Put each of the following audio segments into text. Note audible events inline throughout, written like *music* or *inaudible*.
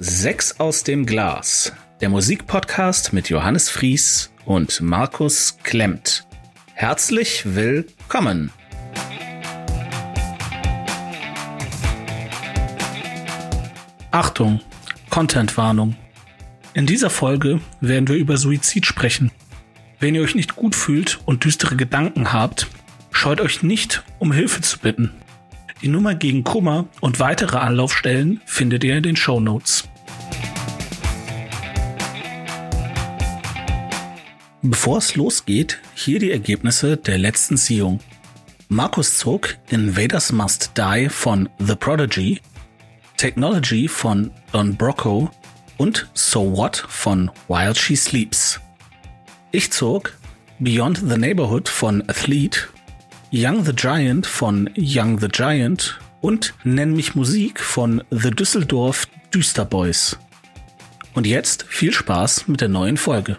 Sechs aus dem Glas, der Musikpodcast mit Johannes Fries und Markus Klemmt. Herzlich willkommen. Achtung, Contentwarnung. In dieser Folge werden wir über Suizid sprechen. Wenn ihr euch nicht gut fühlt und düstere Gedanken habt, scheut euch nicht, um Hilfe zu bitten. Die Nummer gegen Kummer und weitere Anlaufstellen findet ihr in den Show Notes. Bevor es losgeht, hier die Ergebnisse der letzten Ziehung. Markus zog Invaders Must Die von The Prodigy, Technology von Don Brocco und So What von While She Sleeps. Ich zog Beyond the Neighborhood von Athlete Young the Giant von Young the Giant und Nenn mich Musik von The Düsseldorf Düsterboys. Und jetzt viel Spaß mit der neuen Folge.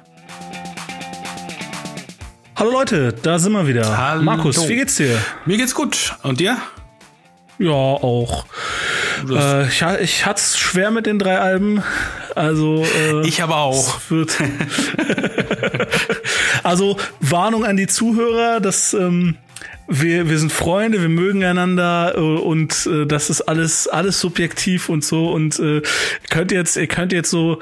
Hallo Leute, da sind wir wieder. Hallo. Markus, wie geht's dir? Mir geht's gut. Und dir? Ja, auch. Äh, ich, ich hatte es schwer mit den drei Alben. Also äh, ich aber auch. Wird *laughs* also Warnung an die Zuhörer, dass ähm, wir, wir sind Freunde, wir mögen einander äh, und äh, das ist alles alles subjektiv und so und äh, könnt jetzt ihr könnt jetzt so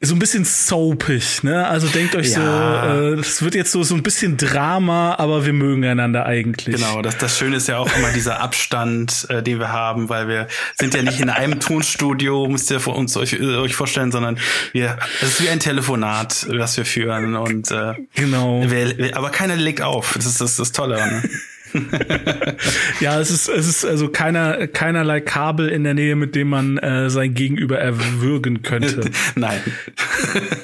so ein bisschen soapig, ne? Also denkt euch ja. so, äh, das wird jetzt so so ein bisschen Drama, aber wir mögen einander eigentlich. Genau, das, das Schöne ist ja auch immer dieser *laughs* Abstand, äh, den wir haben, weil wir sind ja nicht in einem Tonstudio, müsst ihr uns euch, euch vorstellen, sondern wir, es ist wie ein Telefonat, was wir führen und äh, genau. Wir, aber keiner legt auf. Das ist das, ist das Tolle. Ne? *laughs* ja, es ist, es ist also keiner, keinerlei Kabel in der Nähe, mit dem man äh, sein Gegenüber erwürgen könnte. *laughs* Nein.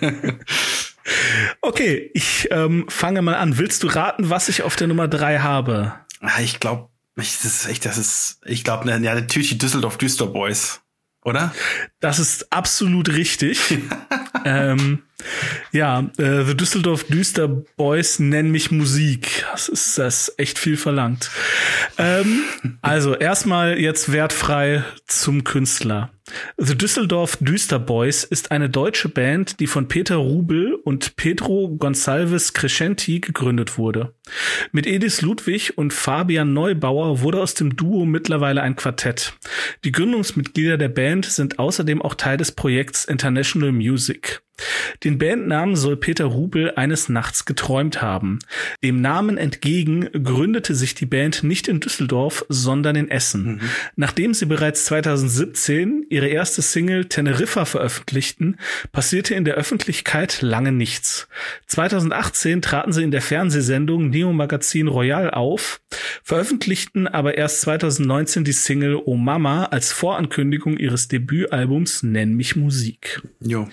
*laughs* okay, ich ähm, fange mal an. Willst du raten, was ich auf der Nummer drei habe? Ah, ich glaube, ich, das ist echt, das ist, ich glaube, ja, natürlich die Düsseldorf Düster Boys, oder? Das ist absolut richtig. Ähm, ja, äh, The Düsseldorf Düster Boys nennen mich Musik. Das ist das echt viel verlangt. Ähm, also erstmal jetzt wertfrei zum Künstler. The Düsseldorf Düster Boys ist eine deutsche Band, die von Peter Rubel und Pedro Gonçalves Crescenti gegründet wurde. Mit Edis Ludwig und Fabian Neubauer wurde aus dem Duo mittlerweile ein Quartett. Die Gründungsmitglieder der Band sind außerdem auch Teil des Projekts International Music. Den Bandnamen soll Peter Rubel eines Nachts geträumt haben. Dem Namen entgegen gründete sich die Band nicht in Düsseldorf, sondern in Essen. Mhm. Nachdem sie bereits 2017 ihre erste Single Teneriffa veröffentlichten, passierte in der Öffentlichkeit lange nichts. 2018 traten sie in der Fernsehsendung Neo Magazin Royal auf, veröffentlichten aber erst 2019 die Single Oh Mama als Vorankündigung ihres Debütalbums Nenn mich Musik. Jo.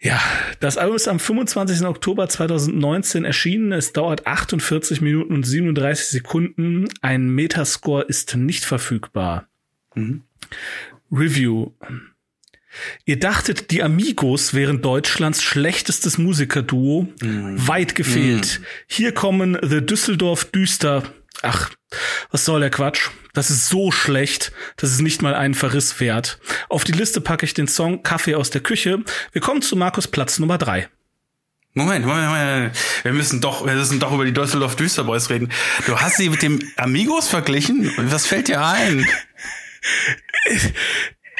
Ja, das Album ist am 25. Oktober 2019 erschienen. Es dauert 48 Minuten und 37 Sekunden. Ein Metascore ist nicht verfügbar. Mhm. Review. Ihr dachtet, die Amigos wären Deutschlands schlechtestes Musikerduo. Mhm. Weit gefehlt. Mhm. Hier kommen The Düsseldorf Düster. Ach, was soll der Quatsch? Das ist so schlecht, dass es nicht mal einen Verriss wert. Auf die Liste packe ich den Song Kaffee aus der Küche. Wir kommen zu Markus Platz Nummer drei. Moment, Moment, Moment. Wir müssen doch, wir müssen doch über die Düsseldorf Düsterboys reden. Du hast sie mit dem Amigos verglichen? Was fällt dir ein?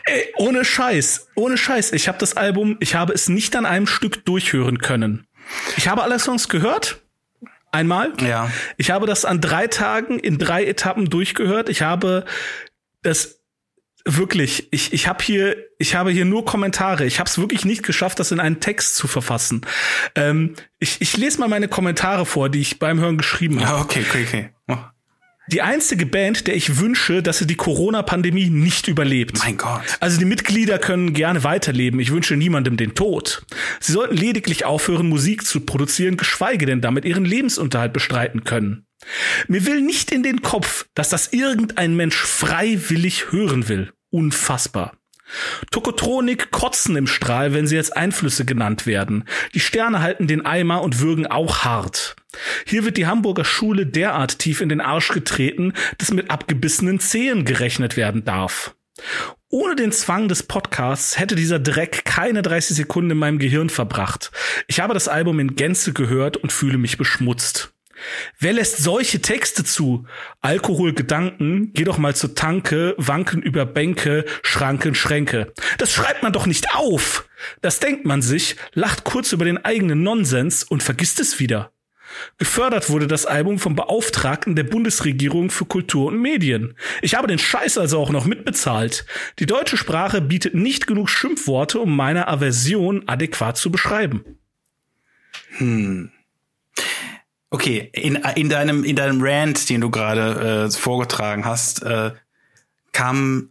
Ey, ohne Scheiß, ohne Scheiß. Ich habe das Album, ich habe es nicht an einem Stück durchhören können. Ich habe alle Songs gehört, Einmal. Ja. Ich habe das an drei Tagen in drei Etappen durchgehört. Ich habe das wirklich, ich, ich habe hier, ich habe hier nur Kommentare. Ich habe es wirklich nicht geschafft, das in einen Text zu verfassen. Ähm, ich, ich lese mal meine Kommentare vor, die ich beim Hören geschrieben habe. Ja, okay, okay, okay. Die einzige Band, der ich wünsche, dass sie die Corona-Pandemie nicht überlebt. Mein Gott. Also die Mitglieder können gerne weiterleben. Ich wünsche niemandem den Tod. Sie sollten lediglich aufhören, Musik zu produzieren, geschweige denn damit ihren Lebensunterhalt bestreiten können. Mir will nicht in den Kopf, dass das irgendein Mensch freiwillig hören will. Unfassbar. Tokotronik kotzen im Strahl, wenn sie als Einflüsse genannt werden. Die Sterne halten den Eimer und würgen auch hart. Hier wird die Hamburger Schule derart tief in den Arsch getreten, dass mit abgebissenen Zehen gerechnet werden darf. Ohne den Zwang des Podcasts hätte dieser Dreck keine 30 Sekunden in meinem Gehirn verbracht. Ich habe das Album in Gänze gehört und fühle mich beschmutzt. Wer lässt solche Texte zu? Alkohol, Gedanken, geh doch mal zur Tanke, wanken über Bänke, Schranken, Schränke. Das schreibt man doch nicht auf. Das denkt man sich, lacht kurz über den eigenen Nonsens und vergisst es wieder. Gefördert wurde das Album vom Beauftragten der Bundesregierung für Kultur und Medien. Ich habe den Scheiß also auch noch mitbezahlt. Die deutsche Sprache bietet nicht genug Schimpfworte, um meine Aversion adäquat zu beschreiben. Hm. Okay, in, in deinem in deinem Rant, den du gerade äh, vorgetragen hast, äh, kam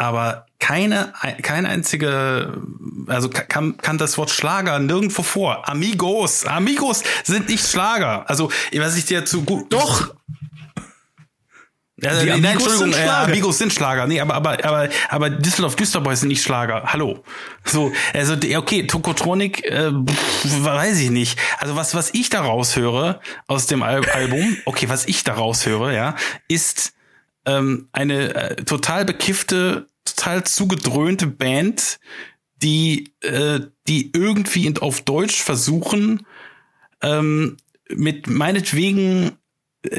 aber keine keine einzige also kann, kann das Wort Schlager nirgendwo vor. Amigos, Amigos sind nicht Schlager. Also, was ich dir zu gut Doch Amigos nein, Entschuldigung, sind Schlager. Äh, Amigos sind Schlager. Nee, aber aber aber aber Düsseldorf Düsterboys sind nicht Schlager. Hallo. So, also okay, Tokotronik äh, weiß ich nicht. Also was was ich daraus höre aus dem Al Album, okay, was ich daraus höre, ja, ist ähm, eine äh, total bekiffte, total zugedröhnte Band, die äh, die irgendwie auf Deutsch versuchen ähm, mit meinetwegen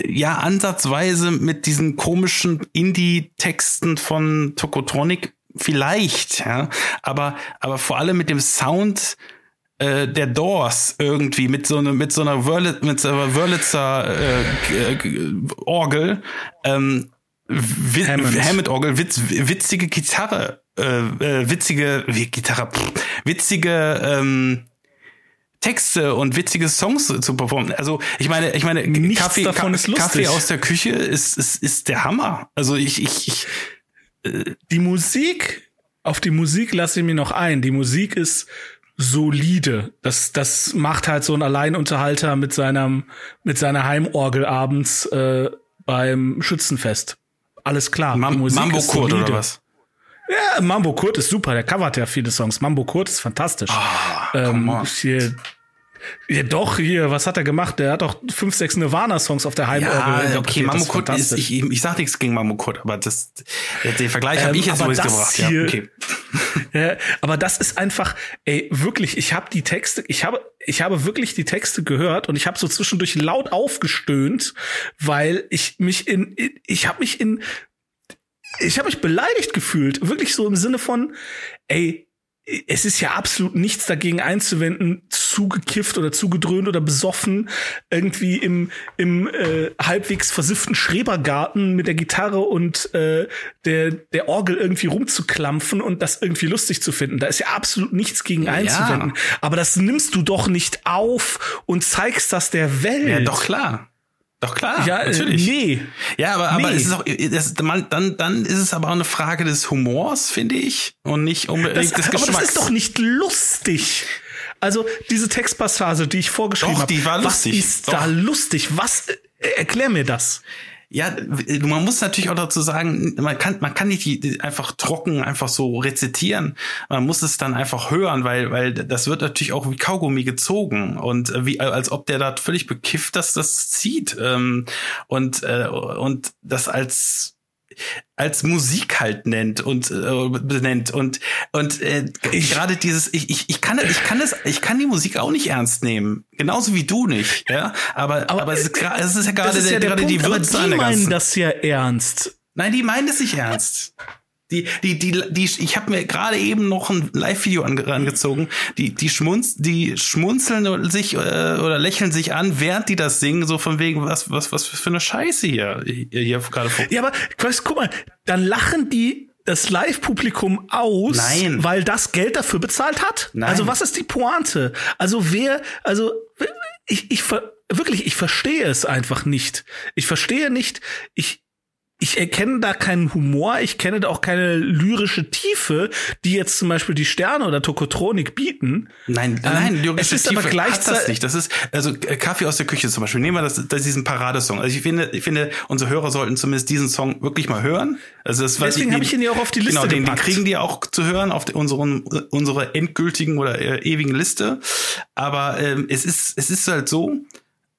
ja ansatzweise mit diesen komischen Indie-Texten von Tokotronic vielleicht, ja, aber aber vor allem mit dem Sound äh, der Doors irgendwie mit so einer mit so einer Wörlitzer, mit so einer Wörlitzer äh, Orgel ähm, Hammond. Hammond Orgel witz, witzige Gitarre äh, äh, witzige wie Gitarre pff, witzige ähm, Texte und witzige Songs zu performen. Also ich meine, ich meine, Nichts Kaffee, davon ist lustig. Kaffee aus der Küche ist, ist, ist der Hammer. Also ich, ich, ich äh die Musik, auf die Musik lasse ich mir noch ein. Die Musik ist solide. Das, das macht halt so ein Alleinunterhalter mit seinem, mit seiner Heimorgel abends äh, beim Schützenfest. Alles klar. Mam Mambo Kurt oder was? Ja, Mambo Kurt ist super. Der covert ja viele Songs. Mambo Kurt ist fantastisch. Oh, ähm, hier, ja, doch, hier, was hat er gemacht? Der hat doch fünf, sechs Nirvana-Songs auf der Heimorgel. Ja, okay, Mamokurt ist, ich, ich sag nichts gegen Mamokurt, aber das, den Vergleich ähm, habe ich jetzt übrigens gebracht. Hier, ja, okay. *laughs* ja, aber das ist einfach, ey, wirklich, ich habe die Texte, ich habe, ich habe wirklich die Texte gehört und ich habe so zwischendurch laut aufgestöhnt, weil ich mich in, ich habe mich in ich habe mich beleidigt gefühlt, wirklich so im Sinne von, ey, es ist ja absolut nichts dagegen einzuwenden, zugekifft oder zugedröhnt oder besoffen irgendwie im, im äh, halbwegs versifften Schrebergarten mit der Gitarre und äh, der, der Orgel irgendwie rumzuklampfen und das irgendwie lustig zu finden. Da ist ja absolut nichts gegen einzuwenden. Ja. Aber das nimmst du doch nicht auf und zeigst das der Welt. Ja, doch klar. Doch klar, ja, äh, natürlich. Nee. Ja, aber, aber nee. es ist auch, das, dann, dann ist es aber auch eine Frage des Humors, finde ich, und nicht unbedingt das, des Geschmacks. Aber das ist doch nicht lustig. Also diese Textpassage, die ich vorgeschrieben habe, was ist doch. da lustig? Was? Äh, erklär mir das. Ja, man muss natürlich auch dazu sagen, man kann, man kann nicht die einfach trocken einfach so rezitieren. Man muss es dann einfach hören, weil, weil das wird natürlich auch wie Kaugummi gezogen und wie, als ob der da völlig bekifft, dass das zieht. Ähm, und, äh, und das als als Musik halt nennt und äh, benennt. Und und äh, gerade dieses ich, ich ich kann ich kann das ich kann die Musik auch nicht ernst nehmen. Genauso wie du nicht ja? Aber aber, aber es, ist, es ist ja gerade ja gerade die Würze die meinen das ja ernst. Nein die meinen das nicht ernst die, die, die, die, ich habe mir gerade eben noch ein Live-Video ange angezogen. Die, die, schmunz, die schmunzeln sich äh, oder lächeln sich an, während die das singen, so von wegen, was, was, was für eine Scheiße hier, hier gerade vor. Ja, aber guck mal, dann lachen die das Live-Publikum aus, Nein. weil das Geld dafür bezahlt hat? Nein. Also was ist die Pointe? Also wer, also ich, ich wirklich, ich verstehe es einfach nicht. Ich verstehe nicht, ich, ich erkenne da keinen Humor, ich kenne da auch keine lyrische Tiefe, die jetzt zum Beispiel die Sterne oder Tokotronik bieten. Nein, ähm, nein, lyrische es ist Tiefe aber gleichzeitig das nicht. Das ist also äh, Kaffee aus der Küche zum Beispiel. Nehmen wir das, das diesen Paradesong. Also ich finde, ich finde, unsere Hörer sollten zumindest diesen Song wirklich mal hören. Also das, deswegen habe ich ihn ja auch auf die Liste genau, den, den kriegen die auch zu hören auf die, unseren unsere endgültigen oder äh, ewigen Liste. Aber ähm, es ist es ist halt so,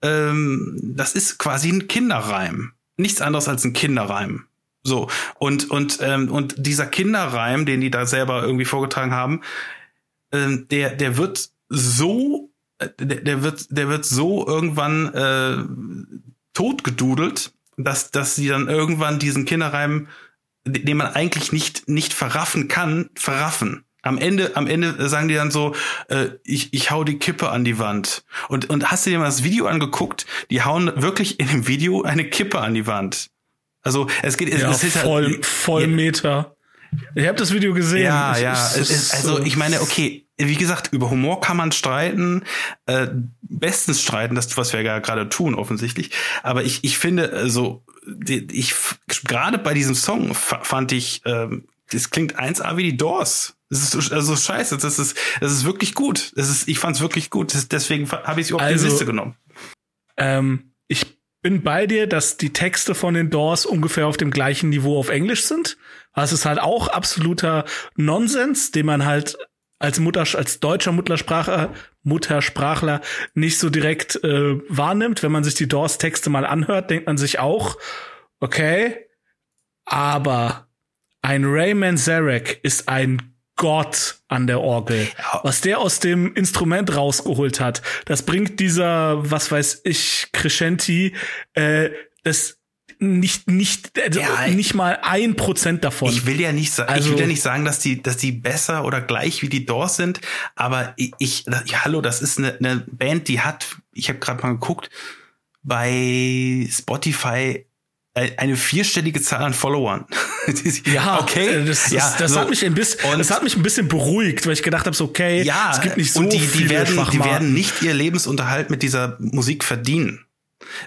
ähm, das ist quasi ein Kinderreim nichts anderes als ein Kinderreim. So und und ähm, und dieser Kinderreim, den die da selber irgendwie vorgetragen haben, ähm, der der wird so äh, der, der wird der wird so irgendwann äh, totgedudelt, dass dass sie dann irgendwann diesen Kinderreim, den man eigentlich nicht nicht verraffen kann, verraffen. Am Ende, am Ende sagen die dann so, äh, ich, ich hau die Kippe an die Wand. Und, und hast du dir mal das Video angeguckt? Die hauen wirklich in dem Video eine Kippe an die Wand. Also es geht, ja, es ist voll, halt, voll Meter. Ich habe das Video gesehen. Ja, ich, ja. Ich, es ist, also ich meine, okay, wie gesagt, über Humor kann man streiten, äh, bestens streiten, das was wir ja gerade tun offensichtlich. Aber ich, ich finde, also ich gerade bei diesem Song fand ich, ähm, das klingt 1A wie die Doors. Das ist also scheiße. Das ist, das ist wirklich gut. Das ist, ich fand's wirklich gut. Das, deswegen habe ich es auf also, die Liste genommen. Ähm, ich bin bei dir, dass die Texte von den Doors ungefähr auf dem gleichen Niveau auf Englisch sind. Das ist halt auch absoluter Nonsens, den man halt als Mutter, als deutscher Muttersprachler, Muttersprachler nicht so direkt äh, wahrnimmt. Wenn man sich die Doors Texte mal anhört, denkt man sich auch, okay, aber ein Rayman Zarek ist ein Gott an der Orgel. Was der aus dem Instrument rausgeholt hat, das bringt dieser, was weiß ich, Crescenti, äh, das nicht nicht also ja, nicht mal ein Prozent davon. Ich will ja nicht sagen, also, ich will ja nicht sagen, dass die dass die besser oder gleich wie die Doors sind, aber ich, ich ja, hallo, das ist eine, eine Band, die hat, ich habe gerade mal geguckt, bei Spotify eine vierstellige Zahl an Followern. ja, *laughs* okay. Äh, das, das, ja, das so. hat mich ein bisschen, und das hat mich ein bisschen beruhigt, weil ich gedacht habe, so, okay, ja, es gibt nicht so und die, die werden, die werden nicht ihr Lebensunterhalt mit dieser Musik verdienen.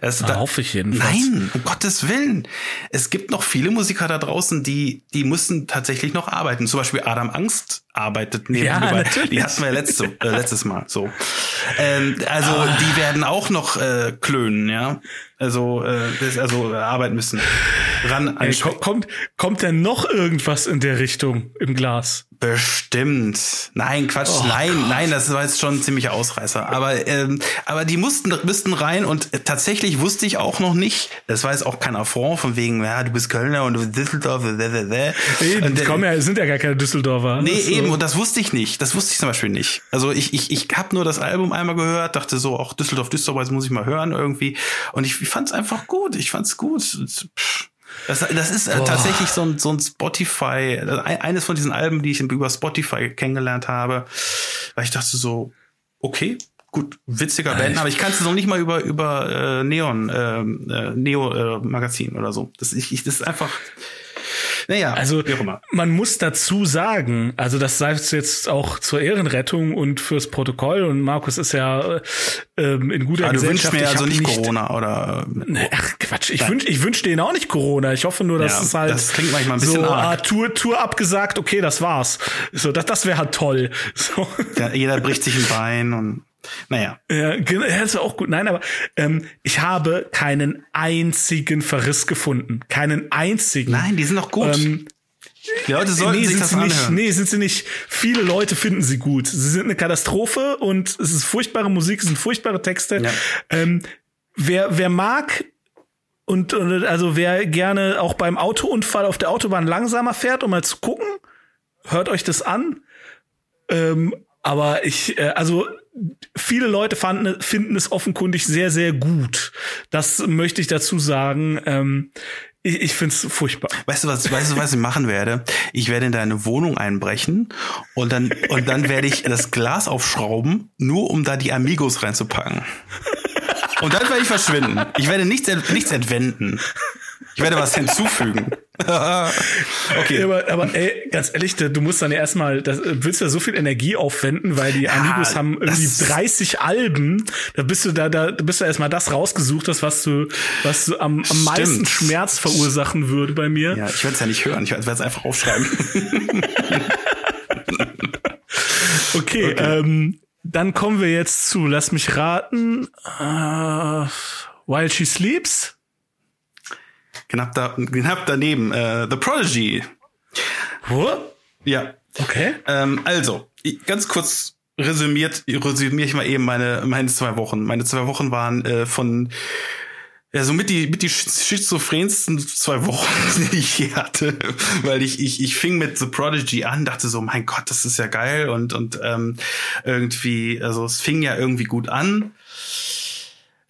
Das, da, hoffe ich jedenfalls. Nein, um Gottes Willen. Es gibt noch viele Musiker da draußen, die, die müssen tatsächlich noch arbeiten. Zum Beispiel Adam Angst arbeitet neben ja, natürlich. Die hatten wir letzte, äh, letztes Mal. So, ähm, also ah. die werden auch noch äh, klönen, ja. Also, äh, das, also äh, arbeiten müssen. Ran Ey, kommt, kommt denn noch irgendwas in der Richtung im Glas? Bestimmt. Nein, Quatsch, oh nein, Gott. nein, das war jetzt schon ein ziemlicher Ausreißer. Aber, ähm, aber die mussten, müssten rein und tatsächlich wusste ich auch noch nicht, das war jetzt auch kein Affront von wegen, ja, du bist Kölner und du bist Düsseldorfer. Nee, und, kommen ja, sind ja gar keine Düsseldorfer. Nee, so. eben, und das wusste ich nicht. Das wusste ich zum Beispiel nicht. Also ich, ich, ich habe nur das Album einmal gehört, dachte so, auch Düsseldorf, Düsseldorf, das muss ich mal hören irgendwie. Und ich, ich fand es einfach gut. Ich fand es gut. Pff. Das, das ist äh, tatsächlich so ein, so ein Spotify, äh, eines von diesen Alben, die ich über Spotify kennengelernt habe, weil ich dachte so, okay, gut, witziger Band, aber ich kann es noch nicht mal über über äh, Neon ähm, äh, Neo äh, oder so. Das ich, ich das ist einfach naja, also man muss dazu sagen, also das sei jetzt auch zur Ehrenrettung und fürs Protokoll und Markus ist ja ähm, in guter ah, du Gesellschaft. Du mir also nicht, Corona oder? Ach Quatsch, ich wünsche ich wünsch denen auch nicht Corona. Ich hoffe nur, dass ja, es halt das klingt manchmal ein bisschen so arg. Ah, Tour Tour abgesagt. Okay, das war's. So, das das wäre halt toll. *laughs* So. Ja, jeder bricht sich ein Bein und naja. Ja, das ist auch gut. Nein, aber ähm, ich habe keinen einzigen Verriss gefunden. Keinen einzigen. Nein, die sind doch gut. Ähm, die Leute sollten nee, sich das nicht, anhören. Nee, sind sie nicht. Viele Leute finden sie gut. Sie sind eine Katastrophe und es ist furchtbare Musik, es sind furchtbare Texte. Ja. Ähm, wer, wer mag und, und also wer gerne auch beim Autounfall auf der Autobahn langsamer fährt, um mal zu gucken, hört euch das an. Ähm, aber ich, äh, also viele Leute fanden, finden es offenkundig sehr, sehr gut. Das möchte ich dazu sagen. Ähm, ich, ich finde es furchtbar. Weißt du was? Weißt du was ich machen werde? Ich werde in deine Wohnung einbrechen und dann und dann werde ich das Glas aufschrauben, nur um da die Amigos reinzupacken. Und dann werde ich verschwinden. Ich werde nichts nichts entwenden. Ich werde was hinzufügen. *laughs* okay. Aber, aber ey, ganz ehrlich, du musst dann ja erstmal, das, willst du ja so viel Energie aufwenden, weil die ja, Amigos haben irgendwie 30 Alben. Da bist du da, da bist du erstmal das rausgesucht hast, was du, was du am, am meisten Schmerz verursachen würde bei mir. Ja, ich werde es ja nicht hören. Ich werde es einfach aufschreiben. *laughs* okay, okay. Ähm, dann kommen wir jetzt zu, lass mich raten, uh, While She Sleeps. Knapp, da, knapp daneben. Äh, The Prodigy. Wo? Ja. Okay. Ähm, also, ganz kurz resümiert, resümiere ich mal eben meine, meine zwei Wochen. Meine zwei Wochen waren äh, von ja, so mit die, mit die schizophrensten zwei Wochen, *laughs* die ich hier hatte, weil ich, ich, ich fing mit The Prodigy an, dachte so, mein Gott, das ist ja geil und, und ähm, irgendwie, also es fing ja irgendwie gut an.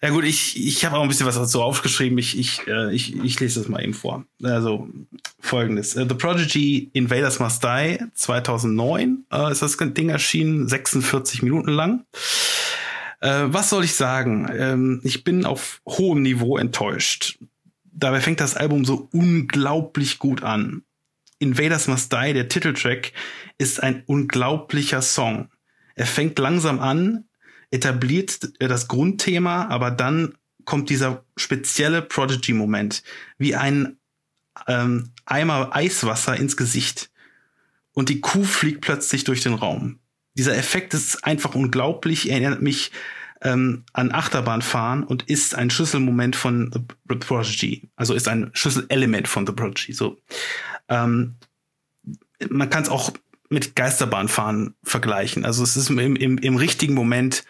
Ja gut, ich, ich habe auch ein bisschen was dazu aufgeschrieben. Ich, ich, äh, ich, ich lese das mal eben vor. Also folgendes. Uh, The Prodigy Invaders Must Die 2009 uh, ist das Ding erschienen, 46 Minuten lang. Äh, was soll ich sagen? Ähm, ich bin auf hohem Niveau enttäuscht. Dabei fängt das Album so unglaublich gut an. Invaders Must Die, der Titeltrack, ist ein unglaublicher Song. Er fängt langsam an, etabliert das Grundthema, aber dann kommt dieser spezielle Prodigy-Moment, wie ein ähm, Eimer Eiswasser ins Gesicht. Und die Kuh fliegt plötzlich durch den Raum dieser Effekt ist einfach unglaublich. Er erinnert mich ähm, an Achterbahnfahren und ist ein Schlüsselmoment von The Prodigy. Also ist ein Schlüsselelement von The Prodigy. So, ähm, man kann es auch mit Geisterbahnfahren vergleichen. Also es ist im, im, im richtigen Moment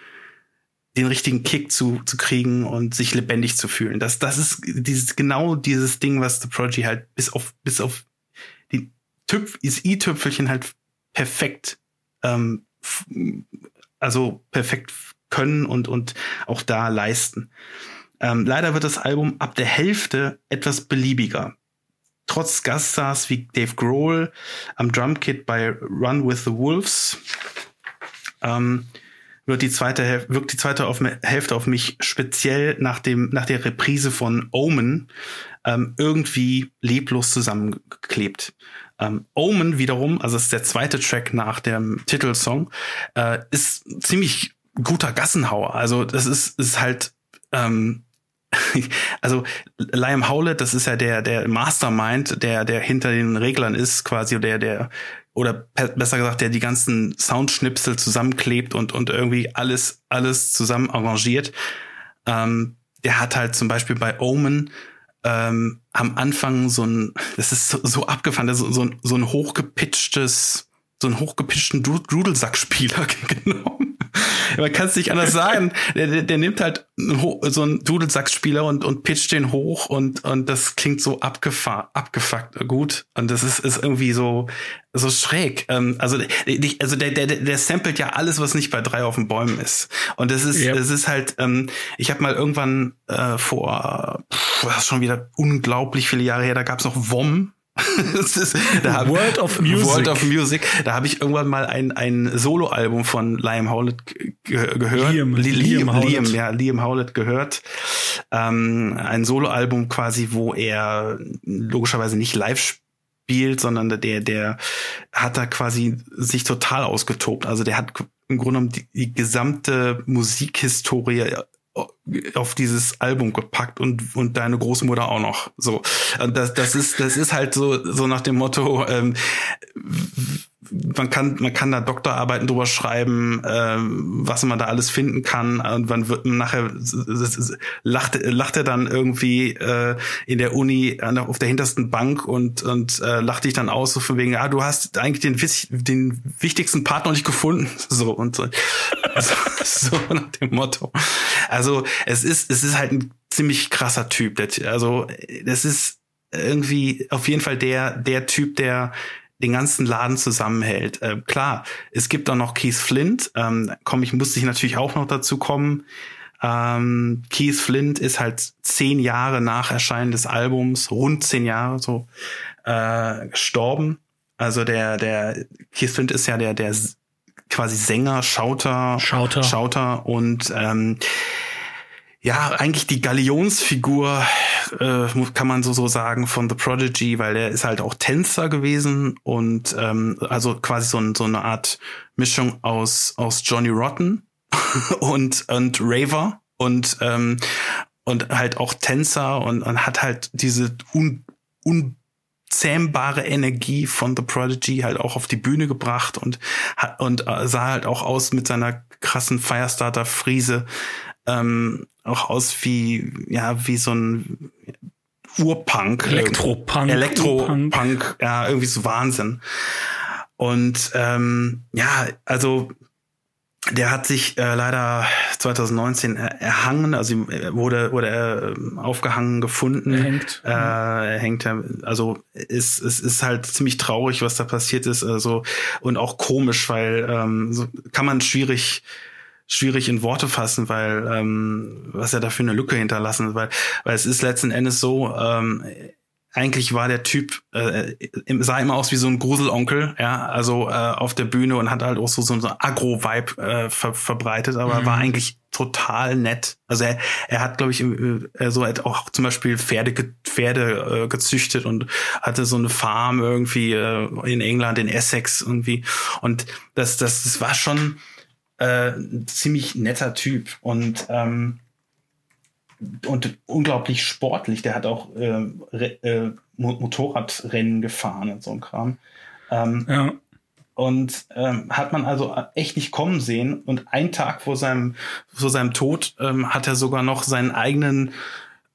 den richtigen Kick zu, zu kriegen und sich lebendig zu fühlen. Das, das ist dieses, genau dieses Ding, was The Prodigy halt bis auf, bis auf die Tüpf, das i-Tüpfelchen halt perfekt ähm, also perfekt können und, und auch da leisten. Ähm, leider wird das Album ab der Hälfte etwas beliebiger. Trotz Gaststars wie Dave Grohl am Drumkit bei Run with the Wolves ähm, wird die zweite wirkt die zweite auf, Hälfte auf mich speziell nach dem nach der Reprise von Omen ähm, irgendwie leblos zusammengeklebt. Ähm, Omen wiederum, also ist der zweite Track nach dem Titelsong, äh, ist ziemlich guter Gassenhauer. Also das ist, ist halt ähm, *laughs* also Liam Howlett, das ist ja der der Mastermind, der der hinter den Reglern ist, quasi der der oder besser gesagt, der die ganzen Soundschnipsel zusammenklebt und und irgendwie alles alles zusammen arrangiert. Ähm, der hat halt zum Beispiel bei Omen ähm, am Anfang so ein, das ist so, so abgefahren, so, so, ein, so ein hochgepitchtes, so einen hochgepitchten Dudelsackspieler *laughs* genommen. *laughs* Man kann es nicht anders sagen. Der, der, der nimmt halt so einen Dudelsackspieler und, und pitcht den hoch und, und das klingt so abgefahren, abgefuckt gut. Und das ist, ist irgendwie so, so schräg. Ähm, also, also der, der, der samplet ja alles, was nicht bei drei auf den Bäumen ist. Und das ist, yep. das ist halt, ähm, ich habe mal irgendwann äh, vor, pff, das ist schon wieder unglaublich viele Jahre her, da gab's noch WOM, *laughs* ist, hab, World of Music. World of Music. Da habe ich irgendwann mal ein, ein Soloalbum von Liam Howlett ge gehört. Liam, Liam, Liam, Howlett. Liam, ja, Liam Howlett gehört. Ähm, ein Soloalbum quasi, wo er logischerweise nicht live spielt, sondern der, der hat da quasi sich total ausgetobt. Also der hat im Grunde genommen die, die gesamte Musikhistorie auf dieses Album gepackt und und deine Großmutter auch noch. So. Das das ist das ist halt so so nach dem Motto ähm, man kann man kann da Doktorarbeiten drüber schreiben, äh, was man da alles finden kann und man wird nachher lacht lacht er dann irgendwie äh, in der Uni auf der hintersten Bank und und äh, lacht dich dann aus so von wegen ah du hast eigentlich den den wichtigsten Partner nicht gefunden *laughs* so und so, *laughs* so nach dem Motto. Also es ist es ist halt ein ziemlich krasser Typ. Also es ist irgendwie auf jeden Fall der der Typ der den ganzen Laden zusammenhält. Äh, klar, es gibt auch noch Keith Flint. Ähm, komm, ich musste ich natürlich auch noch dazu kommen. Ähm, Keith Flint ist halt zehn Jahre nach Erscheinen des Albums, rund zehn Jahre so, äh, gestorben. Also der, der Keith Flint ist ja der, der quasi Sänger, Schauter, Schauter, Schauter und ähm, ja, eigentlich die Galionsfigur, äh, kann man so, so sagen, von The Prodigy, weil er ist halt auch Tänzer gewesen und ähm, also quasi so, so eine Art Mischung aus, aus Johnny Rotten *laughs* und, und Raver und, ähm, und halt auch Tänzer und, und hat halt diese un, unzähmbare Energie von The Prodigy halt auch auf die Bühne gebracht und, und äh, sah halt auch aus mit seiner krassen Firestarter-Friese ähm, auch aus wie, ja, wie so ein Urpunk. Elektropunk. Elektropunk, ja, irgendwie so Wahnsinn. Und ähm, ja, also der hat sich äh, leider 2019 erhangen, also wurde wurde er ähm, aufgehangen gefunden. Er hängt. Äh, er hängt. Also es, es ist halt ziemlich traurig, was da passiert ist. Also und auch komisch, weil ähm, so kann man schwierig schwierig in Worte fassen, weil ähm, was er da für eine Lücke hinterlassen, weil weil es ist letzten Endes so. Ähm, eigentlich war der Typ, äh, sah immer aus wie so ein Gruselonkel, ja, also äh, auf der Bühne und hat halt auch so, so, so Agro-Vibe äh, ver verbreitet, aber mhm. war eigentlich total nett. Also er, er hat, glaube ich, äh, so hat auch zum Beispiel Pferde, Pferde äh, gezüchtet und hatte so eine Farm irgendwie äh, in England, in Essex irgendwie. Und das, das, das war schon äh, ein ziemlich netter Typ. Und ähm, und unglaublich sportlich. Der hat auch äh, äh, Motorradrennen gefahren und so ein Kram. Ähm, ja. Und ähm, hat man also echt nicht kommen sehen. Und einen Tag vor seinem, vor seinem Tod ähm, hat er sogar noch seinen eigenen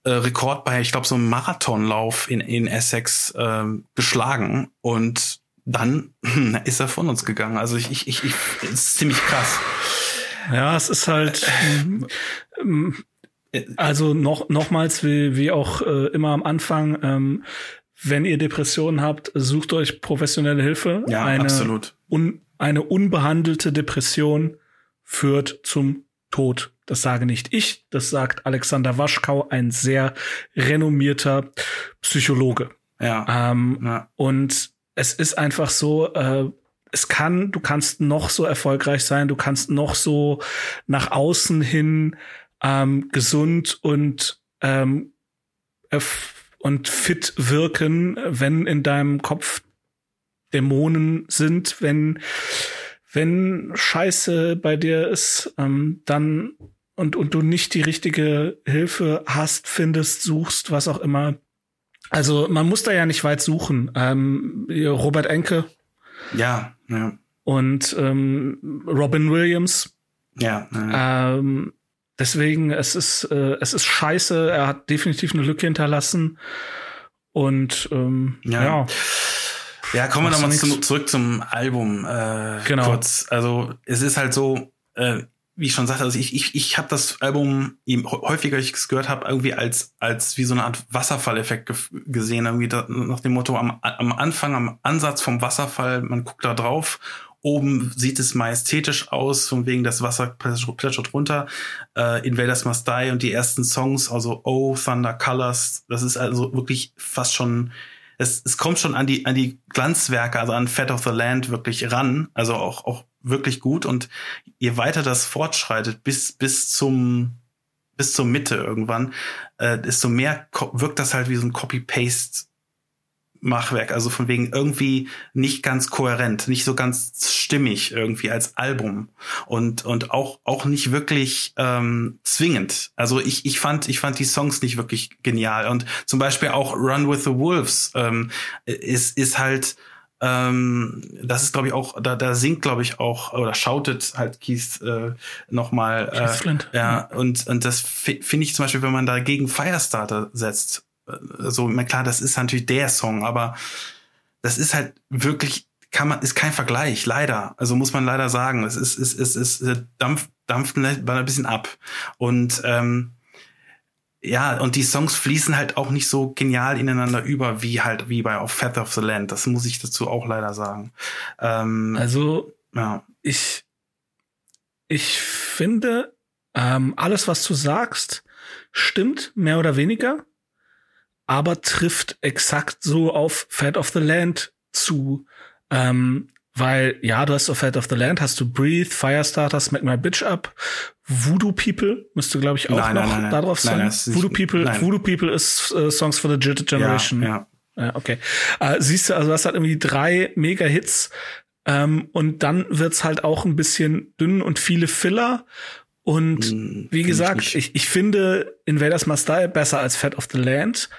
äh, Rekord bei, ich glaube, so einem Marathonlauf in, in Essex ähm, geschlagen. Und dann *clears throat* ist er von uns gegangen. Also ich, ich, ich, ich ist ziemlich krass. Ja, es ist halt. Ähm, also noch nochmals, wie, wie auch äh, immer am Anfang, ähm, wenn ihr Depressionen habt, sucht euch professionelle Hilfe. Ja, eine absolut. Un, eine unbehandelte Depression führt zum Tod. Das sage nicht ich, das sagt Alexander Waschkau, ein sehr renommierter Psychologe. Ja. Ähm, ja. Und es ist einfach so, äh, es kann, du kannst noch so erfolgreich sein, du kannst noch so nach außen hin ähm, gesund und ähm, und fit wirken, wenn in deinem Kopf Dämonen sind, wenn wenn Scheiße bei dir ist, ähm, dann und und du nicht die richtige Hilfe hast, findest, suchst, was auch immer. Also man muss da ja nicht weit suchen. Ähm, Robert Enke. Ja, ja. Und ähm, Robin Williams. Ja. ja. Ähm, Deswegen, es ist, äh, es ist scheiße. Er hat definitiv eine Lücke hinterlassen. Und ähm, ja. ja. Ja, kommen wir nochmal zum, zurück zum Album. Äh, genau. Kurz. Also es ist halt so, äh, wie ich schon sagte, also ich, ich, ich habe das Album, häufiger ich es gehört habe, irgendwie als, als wie so eine Art Wasserfalleffekt gesehen. Irgendwie da, nach dem Motto, am, am Anfang, am Ansatz vom Wasserfall, man guckt da drauf Oben sieht es majestätisch aus, von wegen das Wasser plätschert runter. Äh, Invaders Must Die und die ersten Songs, also Oh, Thunder Colors, das ist also wirklich fast schon, es, es kommt schon an die, an die Glanzwerke, also an Fat of the Land wirklich ran, also auch, auch wirklich gut. Und je weiter das fortschreitet, bis, bis zum, bis zur Mitte irgendwann, äh, desto mehr wirkt das halt wie so ein Copy-Paste Machwerk, also von wegen irgendwie nicht ganz kohärent, nicht so ganz stimmig irgendwie als Album und und auch auch nicht wirklich ähm, zwingend. Also ich ich fand ich fand die Songs nicht wirklich genial und zum Beispiel auch Run with the Wolves ähm, ist ist halt ähm, das ist glaube ich auch da da singt glaube ich auch oder schautet halt Keith äh, noch mal äh, ja und und das finde ich zum Beispiel wenn man dagegen Firestarter setzt so, klar, das ist natürlich der Song, aber das ist halt wirklich, kann man, ist kein Vergleich, leider. Also muss man leider sagen. Es ist, es ist, es ist, dampft, dampft ein bisschen ab. Und ähm, ja, und die Songs fließen halt auch nicht so genial ineinander über, wie halt, wie bei Auf Feather of the Land. Das muss ich dazu auch leider sagen. Ähm, also, ja. ich, ich finde, ähm, alles, was du sagst, stimmt, mehr oder weniger aber trifft exakt so auf Fat of the Land zu. Ähm, weil, ja, du hast auf Fat of the Land, hast du Breathe, Firestarter, Smack My Bitch Up, Voodoo People, müsste, glaube ich, auch nein, noch nein, nein, darauf sein. Voodoo People, Voodoo People ist äh, Songs for the Digital Generation. Ja, ja. ja okay. Äh, siehst du, also du hast halt irgendwie drei Mega-Hits ähm, und dann wird's halt auch ein bisschen dünn und viele Filler. Und hm, wie gesagt, ich, ich, ich finde Invaders Must Die besser als Fat of the Land.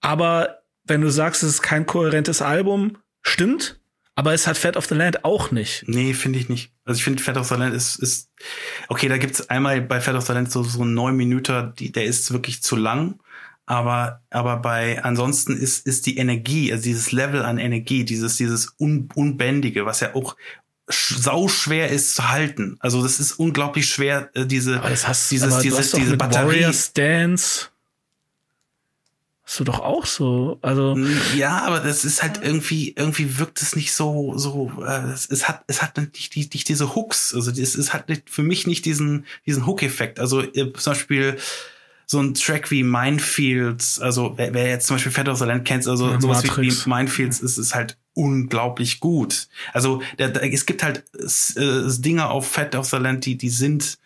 Aber wenn du sagst, es ist kein kohärentes Album, stimmt. Aber es hat Fat of the Land auch nicht. Nee, finde ich nicht. Also ich finde Fat of the Land ist, ist okay, da gibt's einmal bei Fat of the Land so, so neun Minuten, die, der ist wirklich zu lang. Aber, aber bei ansonsten ist, ist die Energie, also dieses Level an Energie, dieses, dieses Un, Unbändige, was ja auch sau schwer ist zu halten. Also das ist unglaublich schwer, äh, diese, Aber das hast, dieses, aber dieses, diese Batterie. Warrior Stance. Hast du doch auch so. Also, Ja, aber das ist halt irgendwie, irgendwie wirkt es nicht so, so, äh, es, es hat, es hat nicht, die, nicht diese Hooks. Also es, es hat nicht, für mich nicht diesen, diesen Hook-Effekt. Also äh, zum Beispiel so ein Track wie Minefields, also wer, wer jetzt zum Beispiel Fat of the Land kennt, also Ja, sowas wie, Matrix. wie Minefields ist, ist halt unglaublich gut. Also der, der, es gibt halt äh, Dinge auf Fat of the Land, die, die sind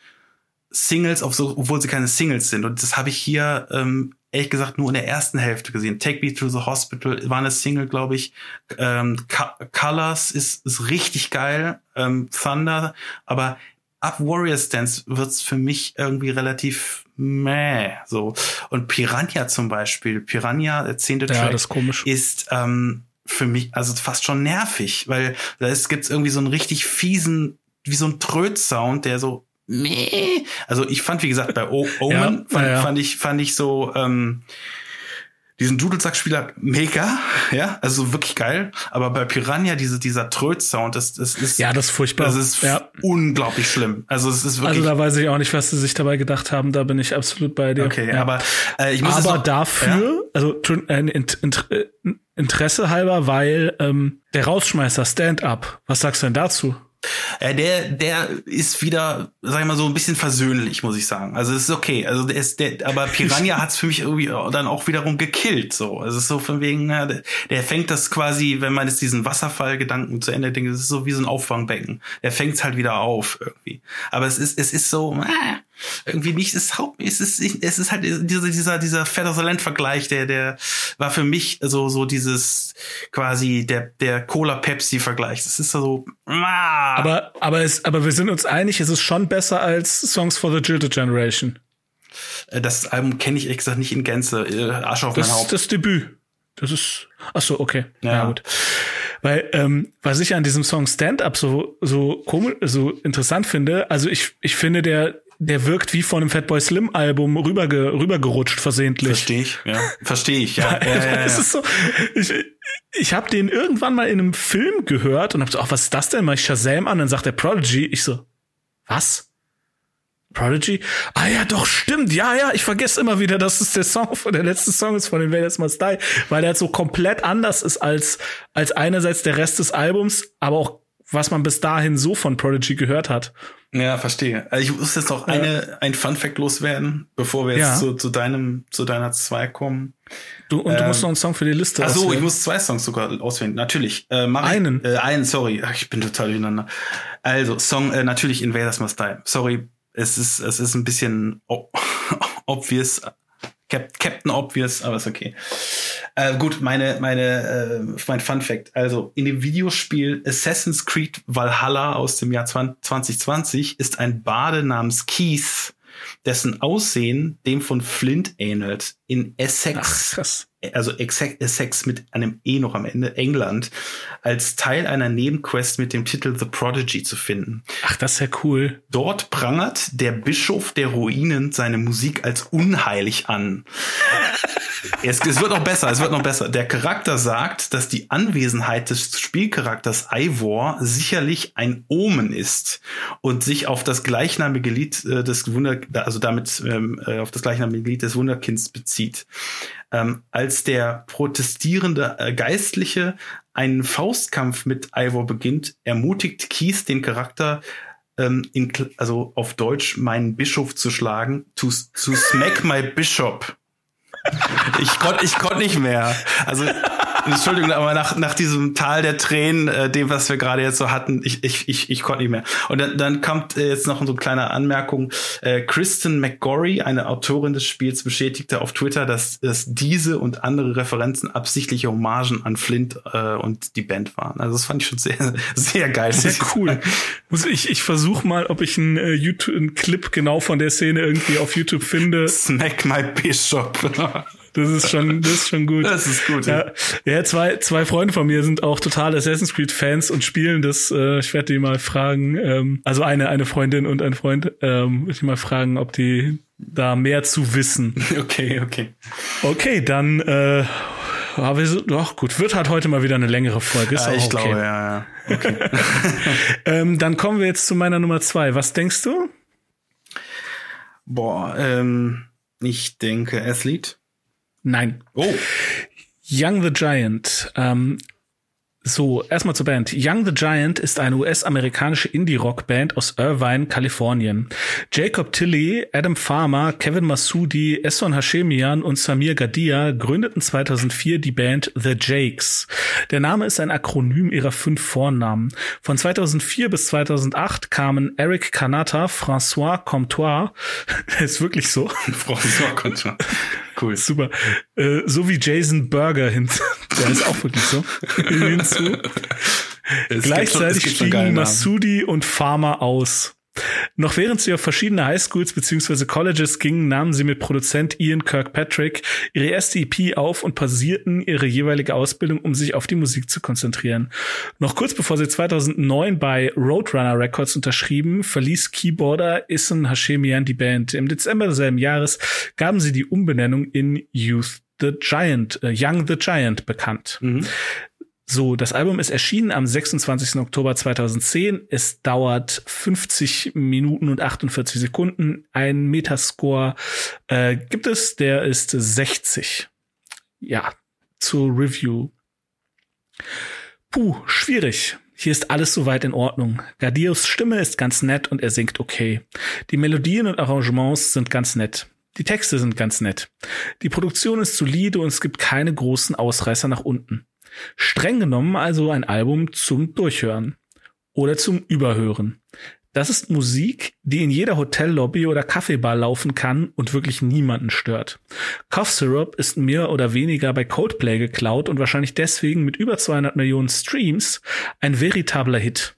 Singles, auf so, obwohl sie keine Singles sind. Und das habe ich hier ähm, ehrlich gesagt nur in der ersten Hälfte gesehen. Take Me to the Hospital war eine Single, glaube ich. Ähm, Co- Colors ist, ist richtig geil. Ähm, Thunder, aber ab Warrior Stance wird's für mich irgendwie relativ meh. So. Und Piranha zum Beispiel, Piranha, der zehnte ja, Track, das ist ist ähm, für mich also fast schon nervig, weil da ist, gibt's irgendwie so einen richtig fiesen, wie so ein Tröd-Sound, der so meh. Also ich fand, wie gesagt, bei o *laughs* Omen Ja, fand, ja, fand ich fand ich so ähm, diesen Dudelsackspieler mega, ja, also wirklich geil. Aber bei Piranha diese dieser Tröd-Sound, das das ist Ja, das ist furchtbar. das ist ja. unglaublich schlimm. Also es ist wirklich Also da weiß ich auch nicht, was sie sich dabei gedacht haben. Da bin ich absolut bei dir. okay, aber äh, ich muss aber noch- dafür, also Int- Int- äh, Interesse halber, weil ähm, der Rausschmeißer Stand-up. Was sagst du denn dazu? Äh, der, der ist wieder, sag ich mal, so ein bisschen versöhnlich, muss ich sagen. Also es ist okay. Also der ist, der, aber *laughs* Piranha hat's für mich irgendwie dann auch wiederum gekillt. So, also es ist so von wegen, ja, der, der fängt das quasi, wenn man jetzt diesen Wasserfallgedanken zu Ende denkt, es ist so wie so ein Auffangbecken. Der fängt's halt wieder auf irgendwie. Aber es ist, es ist so, äh, irgendwie nicht, es ist Haupt, es ist, es ist halt dieser, dieser, dieser Fat of the Land Vergleich, der, der war für mich so, so dieses quasi der, der Cola-Pepsi-Vergleich. Das ist so, ah, Aber, aber, es, aber wir sind uns einig, es ist schon besser als Songs for the Jilted Generation. Äh, Das Album kenne ich ehrlich gesagt nicht in Gänze. Äh, Asche auf Das mein ist Haupt. das Debüt. Das ist. Ach so, okay. Ja, Ja. gut. Weil ähm, was ich an diesem Song Stand Up so so komisch, so interessant finde, also ich ich finde der der wirkt wie von einem Fatboy Slim Album rüberge, rübergerutscht versehentlich. Verstehe ich, ja. Verstehe ich, ja. ja, *laughs* ja, ja. Es ist so, ich, ich habe den irgendwann mal in einem Film gehört und hab so, ach, was ist das denn? Mach ich Shazam an, dann sagt der Prodigy, ich so, was? Prodigy? Ah ja, doch, stimmt. Ja, ja, ich vergesse immer wieder, dass es der Song von der letzte Song ist von den Vegas Must Die, weil der halt so komplett anders ist als als einerseits der Rest des Albums, aber auch was man bis dahin so von Prodigy gehört hat. ja, verstehe. Also ich muss jetzt noch eine, ein Fun Fact loswerden, bevor wir jetzt Ja. zu, zu deinem, zu deiner zwei kommen. Du und du Ähm, musst noch einen Song für die Liste Ach so, ich muss zwei Songs sogar auswählen. Natürlich. Äh, mach Einen? Äh, einen, sorry. Ach, ich bin total durcheinander. Also, Song, äh, natürlich Invaders Must Die. Sorry, es ist, es ist ein bisschen o- *laughs* obvious. Cap Captain Obvious, aber ist okay. Äh, gut, meine, meine, äh, mein Fun Fact. Also, in dem Videospiel Assassin's Creed Valhalla aus dem Jahr 20, 2020 ist ein Bade namens Keith, dessen Aussehen dem von Flint ähnelt. In Essex Ach, also Essex mit einem E noch am Ende, England, als Teil einer Nebenquest mit dem Titel The Prodigy zu finden. Ach, das ist ja cool. Dort prangert der Bischof der Ruinen seine Musik als unheilig an. *laughs* Es, es wird noch besser, es wird noch besser. Der Charakter sagt, dass die Anwesenheit des Spielcharakters Ivor sicherlich ein Omen ist und sich auf das gleichnamige Lied äh, des Wunder, also damit ähm, äh, auf das gleichnamige Lied des Wunderkinds bezieht. Ähm, als der protestierende äh, Geistliche einen Faustkampf mit Ivor beginnt, ermutigt Keith den Charakter, ähm, in, also auf Deutsch meinen Bischof zu schlagen, to, to smack my bishop. Ich konnte ich konnt nicht mehr. Also Entschuldigung, aber nach, nach diesem Tal der Tränen, äh, dem, was wir gerade jetzt so hatten, ich, ich, ich, ich konnte nicht mehr. Und dann, dann kommt äh, jetzt noch so eine kleine Anmerkung. Äh, Kristen McGorry, eine Autorin des Spiels, bestätigte auf Twitter, dass, dass diese und andere Referenzen absichtliche Hommagen an Flint äh, und die Band waren. Also das fand ich schon sehr, sehr geil. Sehr cool. Muss ich ich versuche mal, ob ich einen, äh, YouTube, einen Clip genau von der Szene irgendwie auf YouTube finde. Smack my bishop. Das ist schon, das ist schon gut. Das ist gut, Ja, ja zwei, zwei Freunde von mir sind auch total Assassin's Creed Fans und spielen das. Äh, ich werde die mal fragen. Ähm, also eine, eine Freundin und ein Freund. Ähm, ich mal fragen, ob die da mehr zu wissen. *laughs* Okay, okay. Okay, dann, äh, aber wir sind, doch gut, wird halt heute mal wieder eine längere Folge. Ist Ja, ich okay. glaube, ja, ja. Okay. *laughs* *laughs* ähm, dann kommen wir jetzt zu meiner Nummer zwei. Was denkst du? Boah, ähm, ich denke Athlete. Nein. Oh. Young the Giant. Ähm, so, erstmal zur Band. Young the Giant ist eine US-amerikanische Indie-Rock-Band aus Irvine, Kalifornien. Jacob Tilley, Adam Farmer, Kevin Masudi, Esson Hashemian und Samir Gadia gründeten 2004 die Band The Jakes. Der Name ist ein Akronym ihrer fünf Vornamen. Von 2004 bis 2008 kamen Eric Kanata, François Comtois, *laughs* ist wirklich so. *laughs* François Comtois. Cool. Super. Äh, so wie Jason Burger hin. *laughs* Der ist auch wirklich so. *laughs* hinzu. Gleichzeitig schon, stiegen Masudi und Farmer aus. Noch während sie auf verschiedene Highschools bzw. Colleges gingen, nahmen sie mit Produzent Ian Kirkpatrick ihre erste EP auf und pausierten ihre jeweilige Ausbildung, um sich auf die Musik zu konzentrieren. Noch kurz bevor sie 2009 bei Roadrunner Records unterschrieben, verließ Keyboarder Issen Hashemian die Band. Im Dezember desselben Jahres gaben sie die Umbenennung in Youth the Giant, äh, Young the Giant bekannt. Mhm. So, das Album ist erschienen am 26. Oktober 2010. Es dauert 50 Minuten und 48 Sekunden. Ein Metascore äh, gibt es, der ist 60. Ja, zur Review. Puh, schwierig. Hier ist alles soweit in Ordnung. Gardios Stimme ist ganz nett und er singt okay. Die Melodien und Arrangements sind ganz nett. Die Texte sind ganz nett. Die Produktion ist solide und es gibt keine großen Ausreißer nach unten. Streng genommen also ein Album zum Durchhören oder zum Überhören. Das ist Musik, die in jeder Hotellobby oder Kaffeebar laufen kann und wirklich niemanden stört. Cough Syrup ist mehr oder weniger bei Coldplay geklaut und wahrscheinlich deswegen mit über 200 Millionen Streams ein veritabler Hit.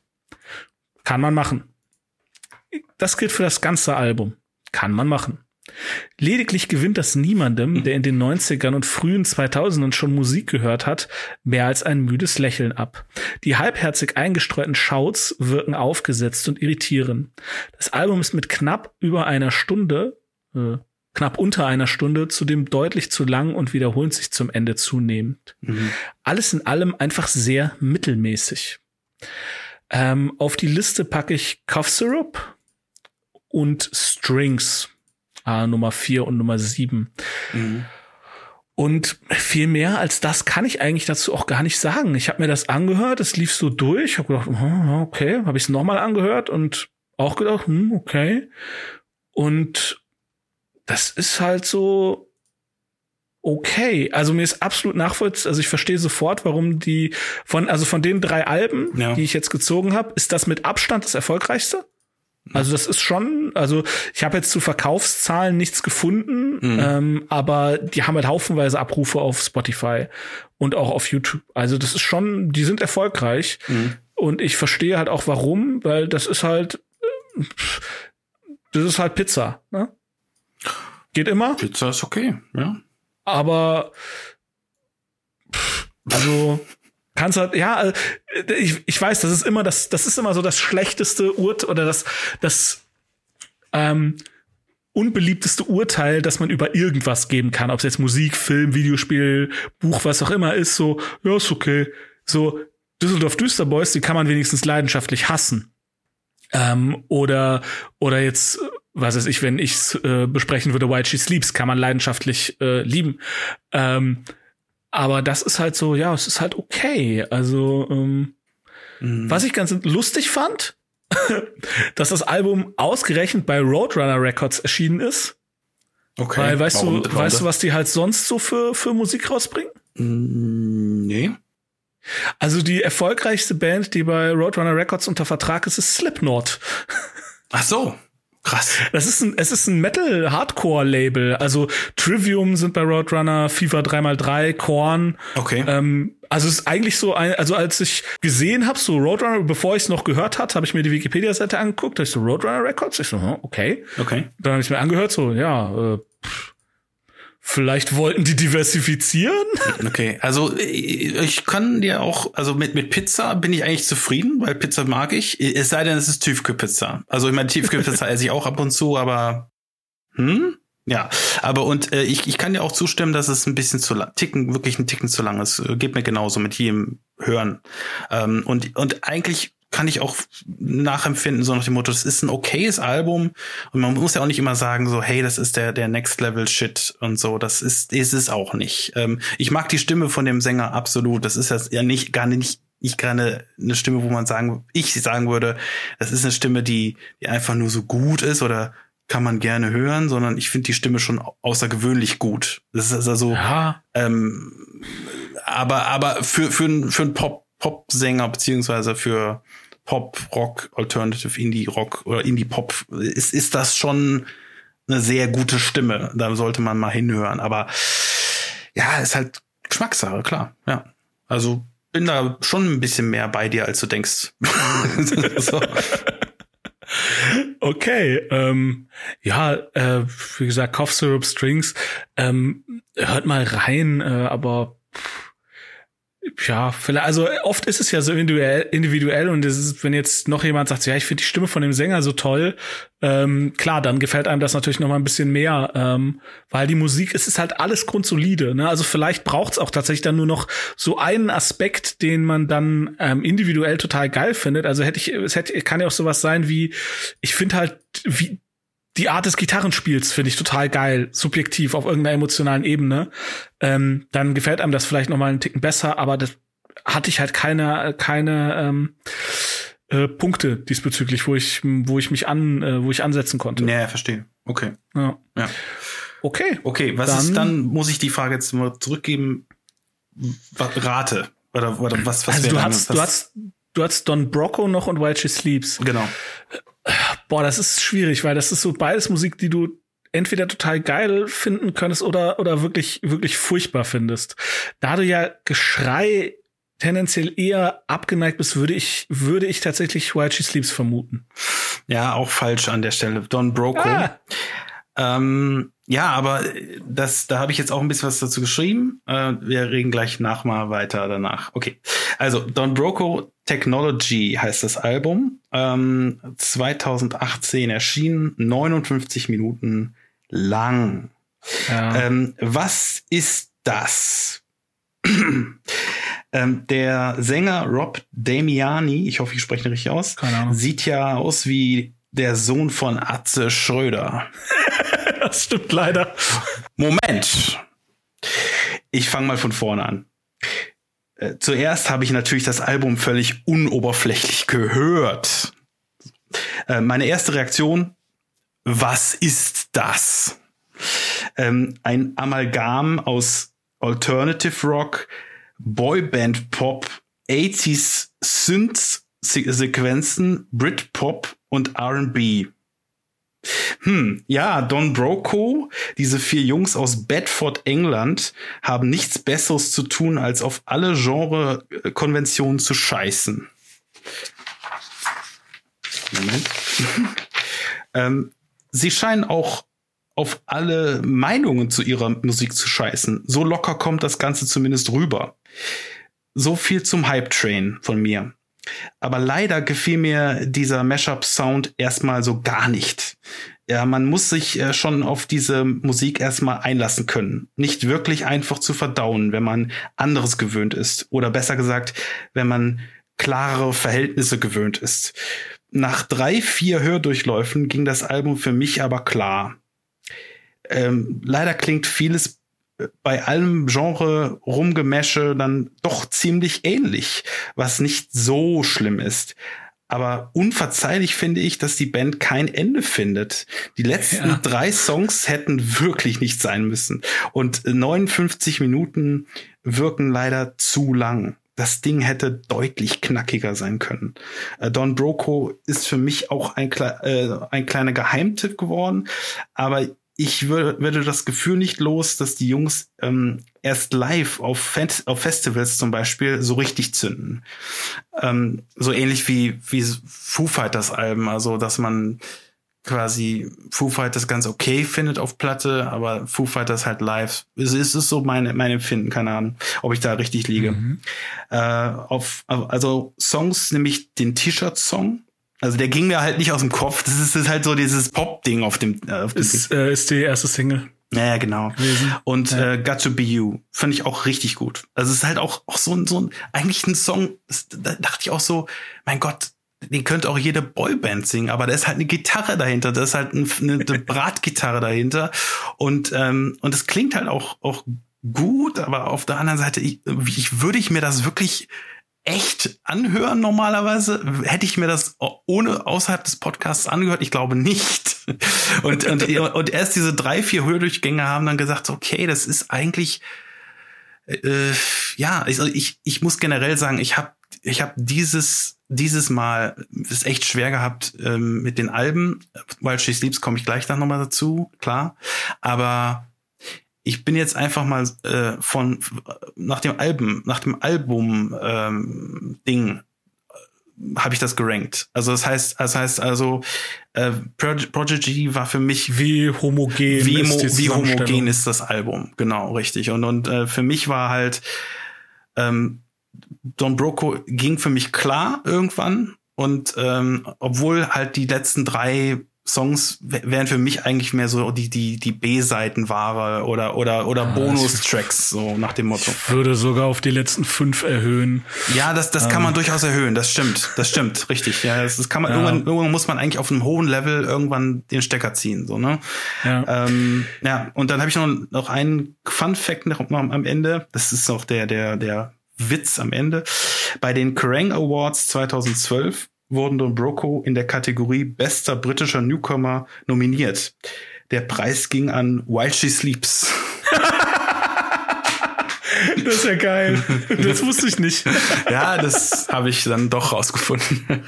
Kann man machen. Das gilt für das ganze Album. Kann man machen. Lediglich gewinnt das niemandem, der in den 90ern und frühen 2000ern schon Musik gehört hat, mehr als ein müdes Lächeln ab. Die halbherzig eingestreuten Shouts wirken aufgesetzt und irritieren. Das Album ist mit knapp über einer Stunde, äh, knapp unter einer Stunde, zudem deutlich zu lang und wiederholt sich zum Ende zunehmend. Mhm. Alles in allem einfach sehr mittelmäßig. Ähm, auf die Liste packe ich Cough Syrup und Strings äh, Nummer 4 und Nummer 7. Mhm. Und viel mehr als das kann ich eigentlich dazu auch gar nicht sagen. Ich habe mir das angehört, es lief so durch, habe gedacht, hm, okay, habe ich es nochmal angehört und auch gedacht, hm, okay. Und das ist halt so okay. Also mir ist absolut nachvollziehbar, also ich verstehe sofort, warum die von also von den drei Alben, ja. die ich jetzt gezogen habe, ist das mit Abstand das erfolgreichste. Also das ist schon, also ich habe jetzt zu Verkaufszahlen nichts gefunden, mhm. ähm, aber die haben halt haufenweise Abrufe auf Spotify und auch auf YouTube. Also das ist schon, die sind erfolgreich mhm. und ich verstehe halt auch warum, weil das ist halt, das ist halt Pizza. Ne? Geht immer. Pizza ist okay, ja. Aber also kannst ja, äh, ich, ich weiß, das ist immer das, das ist immer so das schlechteste Urteil oder das, das ähm, unbeliebteste Urteil, das man über irgendwas geben kann. Ob es jetzt Musik, Film, Videospiel, Buch, was auch immer ist, so, ja, ist okay. So, Düsseldorf Düsterboys, die kann man wenigstens leidenschaftlich hassen. Ähm, oder, oder jetzt, was weiß ich, wenn ich äh, besprechen würde, White She Sleeps, kann man leidenschaftlich äh, lieben. Ähm, aber das ist halt so, ja, es ist halt okay. Also, ähm, mhm. was ich ganz lustig fand, *laughs* dass das Album ausgerechnet bei Roadrunner Records erschienen ist. Okay. Weil, weißt warum, du, warum weißt du, was die halt sonst so für, für Musik rausbringen? Mm, nee. Also die erfolgreichste Band, die bei Roadrunner Records unter Vertrag ist, ist Slipknot. Ach so. Krass. Das ist ein, es ist ein Metal-Hardcore-Label. Also Trivium sind bei Roadrunner, FIFA 3x3, Korn. Okay. Ähm, also es ist eigentlich so ein, also als ich gesehen habe, so Roadrunner, bevor ich es noch gehört hatte, habe ich mir die Wikipedia-Seite angeguckt, da ich so Roadrunner Records, ich so, hm, okay. Okay. Dann habe ich mir angehört, so, ja, äh, pff, Vielleicht wollten die diversifizieren? Okay, also ich kann dir auch, also mit, mit Pizza bin ich eigentlich zufrieden, weil Pizza mag ich. Es sei denn, es ist Tiefkühlpizza. Also ich meine, Tiefkühlpizza *laughs* esse ich auch ab und zu, aber hm? Ja, aber und äh, ich, ich kann dir auch zustimmen, dass es ein bisschen zu lang, ticken, wirklich ein Ticken zu lang ist. Geht mir genauso mit jedem Hören. Ähm, und, und eigentlich kann ich auch nachempfinden, so nach dem Motto, das ist ein okayes Album und man muss ja auch nicht immer sagen, so, hey, das ist der, der Next Level Shit und so, das ist, ist es auch nicht. Ähm, ich mag die Stimme von dem Sänger absolut, das ist ja nicht, gar nicht, nicht gerade eine Stimme, wo man sagen, ich sagen würde, das ist eine Stimme, die, die einfach nur so gut ist oder kann man gerne hören, sondern ich finde die Stimme schon außergewöhnlich gut. Das ist also, ja. ähm, aber aber für für für einen Pop Pop-Sänger beziehungsweise für Pop, Rock, Alternative Indie Rock oder Indie Pop ist ist das schon eine sehr gute Stimme. Da sollte man mal hinhören. Aber ja, ist halt Geschmackssache, klar. Ja, also bin da schon ein bisschen mehr bei dir, als du denkst. *laughs* so. Okay, ähm, ja, äh, wie gesagt, Cough Syrup Strings, ähm, hört mal rein, äh, aber ja, vielleicht, also oft ist es ja so individuell, individuell und es ist, wenn jetzt noch jemand sagt, ja, ich finde die Stimme von dem Sänger so toll, ähm, klar, dann gefällt einem das natürlich noch mal ein bisschen mehr, ähm, weil die Musik, es ist halt alles grundsolide, ne? Also vielleicht braucht es auch tatsächlich dann nur noch so einen Aspekt, den man dann ähm, individuell total geil findet. Also hätte ich, es hätte, kann ja auch sowas sein wie, ich finde halt, wie die Art des Gitarrenspiels finde ich total geil, subjektiv auf irgendeiner emotionalen Ebene. Ähm, dann gefällt einem das vielleicht noch mal einen Ticken besser, aber das hatte ich halt keine keine ähm, äh, Punkte diesbezüglich, wo ich wo ich mich an äh, wo ich ansetzen konnte. Ja, verstehe. Okay. Ja. ja. Okay. Okay, was dann, ist dann muss ich die Frage jetzt mal zurückgeben Rate oder, oder was was also du hast, du hast du hast Don Brocco noch und While She Sleeps. Genau. Boah, das ist schwierig, weil das ist so beides Musik, die du entweder total geil finden könntest oder, oder wirklich, wirklich furchtbar findest. Da du ja Geschrei tendenziell eher abgeneigt bist, würde ich, würde ich tatsächlich While She Sleeps vermuten. Ja, auch falsch an der Stelle. Don Broco. Ah. Ähm, ja, aber das, da habe ich jetzt auch ein bisschen was dazu geschrieben. Äh, wir reden gleich nach mal weiter danach. Okay. Also Don Broco Technology heißt das Album. Ähm, 2018 erschienen, 59 Minuten lang. Ja. Ähm, was ist das? *clears throat* ähm, der Sänger Rob Damiani, ich hoffe, ich spreche ihn richtig aus, sieht ja aus wie der Sohn von Atze Schröder. *laughs* das stimmt leider. Moment. Ich fange mal von vorne an. Äh, zuerst habe ich natürlich das Album völlig unoberflächlich gehört. Äh, meine erste Reaktion, was ist das? Ähm, ein Amalgam aus Alternative Rock, Boyband Pop, 80s Synth Sequenzen, Britpop und R&B. Hm, ja, Don Broco, diese vier Jungs aus Bedford, England, haben nichts Besseres zu tun, als auf alle Genre-Konventionen zu scheißen. Moment. *laughs* ähm, sie scheinen auch auf alle Meinungen zu ihrer Musik zu scheißen. So locker kommt das Ganze zumindest rüber. So viel zum Hype Train von mir. Aber leider gefiel mir dieser Mashup-Sound erstmal so gar nicht. Ja, man muss sich äh, schon auf diese Musik erstmal einlassen können. Nicht wirklich einfach zu verdauen, wenn man anderes gewöhnt ist. Oder besser gesagt, wenn man klarere Verhältnisse gewöhnt ist. Nach drei, vier Hördurchläufen ging das Album für mich aber klar. Ähm, leider klingt vieles bei allem Genre Rumgemäsche dann doch ziemlich ähnlich, was nicht so schlimm ist. Aber unverzeihlich finde ich, dass die Band kein Ende findet. Die letzten ja. drei Songs hätten wirklich nicht sein müssen. Und 59 Minuten wirken leider zu lang. Das Ding hätte deutlich knackiger sein können. Äh, Don Broco ist für mich auch ein, äh, ein kleiner Geheimtipp geworden, aber ich würde, würde das Gefühl nicht los, dass die Jungs ähm, erst live auf, Fest auf Festivals zum Beispiel so richtig zünden. Ähm, so ähnlich wie, wie Foo Fighters Alben, also dass man quasi Foo Fighters ganz okay findet auf Platte, aber Foo Fighters halt live. Es ist, ist so mein, mein Empfinden, keine Ahnung, ob ich da richtig liege. Mhm. Äh, auf, also Songs, nämlich den T-Shirt-Song, Also der ging mir halt nicht aus dem Kopf. Das ist, das ist halt so dieses Pop-Ding auf dem. Äh, auf dem ist, äh, ist die erste Single. Ja, ja genau. Gewesen. Und Ja. äh, Got to Be You fand ich auch richtig gut. Also es ist halt auch, auch so ein, so ein, eigentlich ein Song, das, da dachte ich auch so, mein Gott, den könnte auch jede Boyband singen, aber da ist halt eine Gitarre dahinter, da ist halt ein, eine, eine *laughs* Bratgitarre dahinter und ähm, und es klingt halt auch auch gut, aber auf der anderen Seite, ich, ich würde ich mir das wirklich echt anhören normalerweise? Hätte ich mir das ohne außerhalb des Podcasts angehört? Ich glaube nicht. *laughs* Und, und, und erst diese drei, vier Hördurchgänge haben dann gesagt, okay, das ist eigentlich, äh, ja, also ich, ich muss generell sagen, ich habe ich hab dieses, dieses Mal ist echt schwer gehabt ähm, mit den Alben. While She Sleeps komme ich gleich dann nochmal dazu, klar. Aber ich bin jetzt einfach mal äh, von nach dem Album, nach dem Album ähm, Ding habe ich das gerankt. Also das heißt, das heißt also äh, Pro Prodigy war für mich Wie homogen wie, ist mo- wie homogen ist das Album, genau richtig. Und und äh, für mich war halt ähm, Don Broco ging für mich klar irgendwann und ähm, obwohl halt die letzten drei Songs wären für mich eigentlich mehr so die die die B-Seiten ware oder oder oder Ah, Bonus-Tracks so nach dem Motto. Ich würde sogar auf die letzten fünf erhöhen. Ja, das, das kann man durchaus erhöhen. Das stimmt. Das stimmt. *laughs* Richtig. Ja, das, das kann man, Ja. irgendwann, irgendwann muss man eigentlich auf einem hohen Level irgendwann den Stecker ziehen, so, ne? Ja. Ähm, ja, und dann habe ich noch, noch einen Fun Fact noch am am Ende. Das ist auch der, der, der Witz am Ende. Bei den Kerrang Awards 2012 wurden Don Broco in der Kategorie bester britischer Newcomer nominiert. Der Preis ging an While She Sleeps. *laughs* Das ist ja geil. Das wusste ich nicht. *laughs* ja, das habe ich dann doch rausgefunden.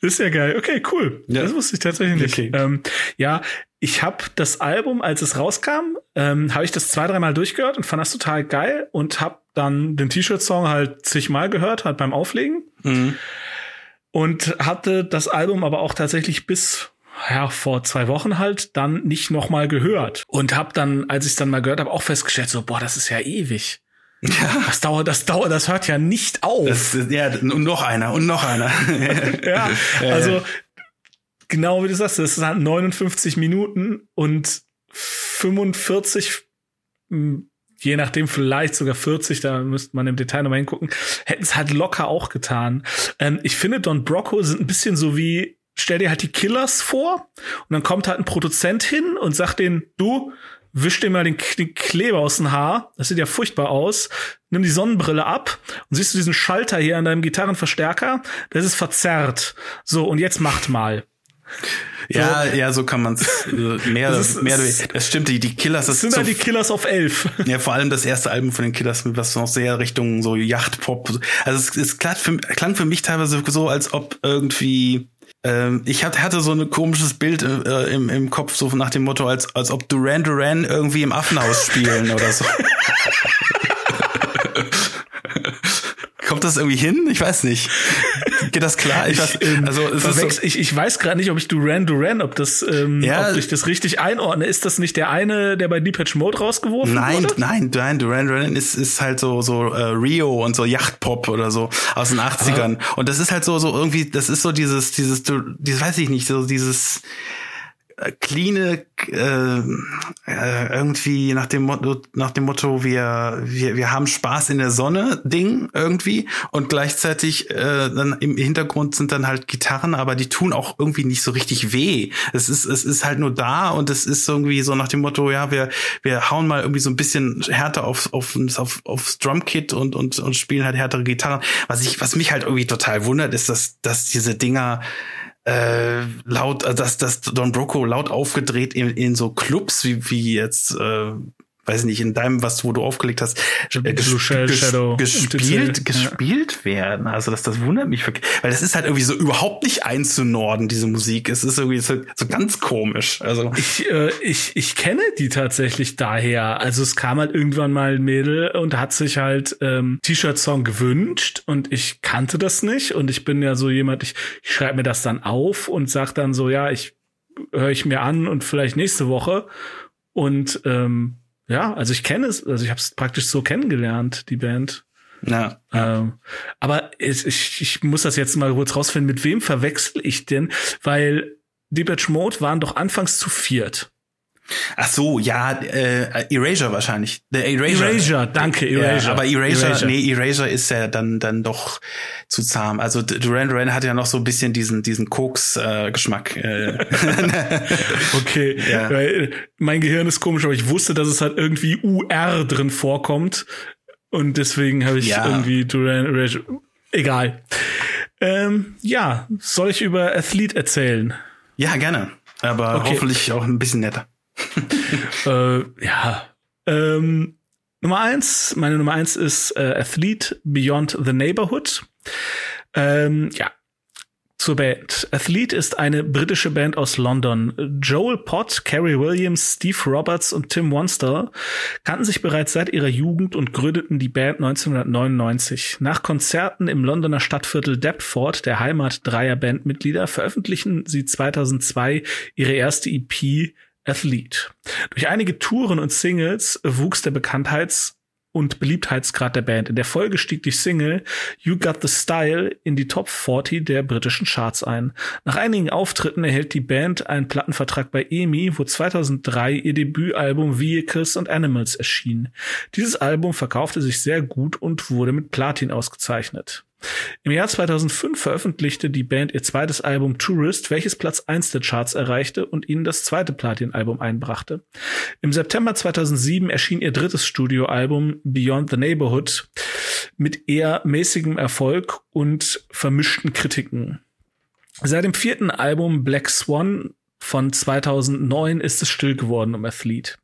Das ist ja geil. Okay, cool. Ja. Das wusste ich tatsächlich nicht. Okay. Ähm, ja, ich habe das Album, als es rauskam, ähm, habe ich das zwei, dreimal durchgehört und fand das total geil und habe dann den T-Shirt-Song halt zigmal gehört, halt beim Auflegen mhm. Und hatte das Album aber auch tatsächlich bis ja, vor zwei Wochen halt dann nicht noch mal gehört und habe dann, als ich es dann mal gehört habe, auch festgestellt, so boah, das ist ja ewig. Ja. Das dauert, das dauert, das hört ja nicht auf. Das, ja, und noch einer und noch einer. *laughs* ja, also genau wie du sagst, das sind halt 59 Minuten und 45, mh, je nachdem vielleicht sogar 40, da müsste man im Detail nochmal hingucken, hätten es halt locker auch getan. Ähm, ich finde, Don Brocco sind ein bisschen so wie, stell dir halt die Killers vor und dann kommt halt ein Produzent hin und sagt denen, du, wisch dir mal den, den Kleber aus dem Haar, das sieht ja furchtbar aus, nimm die Sonnenbrille ab und siehst du diesen Schalter hier an deinem Gitarrenverstärker, das ist verzerrt. So, und jetzt macht mal. Ja, ja, so kann man es mehr, Das ist- mehr. Das stimmt, die, die Killers, das Das sind so, halt die Killers auf elf. ja vor allem das erste Album von den Killers, was noch sehr Richtung so Yachtpop. Also es, es klang, für, klang für mich teilweise so, als ob irgendwie ähm, ich hatte, hatte so ein komisches Bild äh, im, im Kopf, so nach dem Motto, als, als ob Duran Duran irgendwie im Affenhaus spielen oder so. *laughs* Kommt das irgendwie hin? Ich weiß nicht. *laughs* Geht das klar? Ich weiß, ähm, also so, ich, ich weiß gerade nicht, ob ich Duran Duran, ob das, ähm, Ja. ob ich das richtig einordne. Ist das nicht der eine, der bei Depeche Mode rausgeworfen Nein, wurde? nein, Duran Duran Duran ist, ist halt so, so äh, Rio und so Yachtpop oder so aus den 80ern. Und das ist halt so, so irgendwie, das ist so dieses, dieses, dieses weiß ich nicht, so dieses cleane, äh, äh, irgendwie nach dem Motto, nach dem Motto, wir, wir, wir haben Spaß in der Sonne Ding irgendwie und gleichzeitig äh, dann im Hintergrund sind dann halt Gitarren, aber die tun auch irgendwie nicht so richtig weh. Es ist, es ist halt nur da und es ist irgendwie so nach dem Motto, ja, wir, wir hauen mal irgendwie so ein bisschen härter auf, auf, auf, aufs Drumkit und, und, und spielen halt härtere Gitarren. Was ich, was mich halt irgendwie total wundert, ist, dass, dass diese Dinger äh, laut, äh, dass das Don Broco laut aufgedreht in, in so Clubs wie wie jetzt äh, weiß ich nicht in deinem was wo du aufgelegt hast äh, Shell Shadow gespielt gespielt werden. Also das das wundert mich wirklich weil das ist halt irgendwie so überhaupt nicht einzunorden diese Musik. Es ist irgendwie so, so ganz komisch. Also Ich, äh, ich, ich kenne die tatsächlich daher. Also es kam halt irgendwann mal ein Mädel und hat sich halt ähm, T-Shirt-Song gewünscht und ich kannte das nicht und ich bin ja so jemand, ich, ich schreibe mir das dann auf und sag dann so, ja, ich höre ich mir an und vielleicht nächste Woche. Und ähm, ja, also ich kenne es, also ich habe es praktisch so kennengelernt, die Band. Ja. Ähm, aber ich, ich, ich muss das jetzt mal kurz rausfinden, mit wem verwechsel ich denn? Weil Depeche Mode waren doch anfangs zu viert. Ach so, ja, äh, Erasure wahrscheinlich. Der Erasure. Erasure, danke, Erasure. Ja, aber Erasure, Erasure. nee, Erasure ist ja dann dann doch zu zahm. Also Duran Duran hat ja noch so ein bisschen diesen diesen Koks-Geschmack. Äh, *laughs* *laughs* Okay, Ja. weil mein Gehirn ist komisch, aber ich wusste, dass es halt irgendwie UR drin vorkommt und deswegen habe ich Ja. irgendwie Duran Erasure. Egal. Ähm, ja, soll ich über Athlete erzählen? ja, gerne. Aber Okay. hoffentlich auch ein bisschen netter. *laughs* Äh, ja. Ähm, Nummer eins, meine Nummer eins ist äh, Athlete Beyond the Neighborhood. Ähm, ja. Zur Band. Athlete ist eine britische Band aus London. Joel Pott, Carrie Williams, Steve Roberts und Tim Wanster kannten sich bereits seit ihrer Jugend und gründeten die Band 1999. Nach Konzerten im Londoner Stadtviertel Deptford, der Heimat dreier Bandmitglieder, veröffentlichen sie 2002 ihre erste EP Athlete. Durch einige Touren und Singles wuchs der Bekanntheits- und Beliebtheitsgrad der Band. In der Folge stieg die Single You Got the Style in die Top 40 der britischen Charts ein. Nach einigen Auftritten erhält die Band einen Plattenvertrag bei EMI, wo 2003 ihr Debütalbum Vehicles and Animals erschien. Dieses Album verkaufte sich sehr gut und wurde mit Platin ausgezeichnet. Im Jahr 2005 veröffentlichte die Band ihr zweites Album Tourist, welches Platz 1 der Charts erreichte und ihnen das zweite Platin-Album einbrachte. Im September 2007 erschien ihr drittes Studioalbum Beyond the Neighborhood mit eher mäßigem Erfolg und vermischten Kritiken. Seit dem vierten Album Black Swan von 2009 ist es still geworden um Athlete.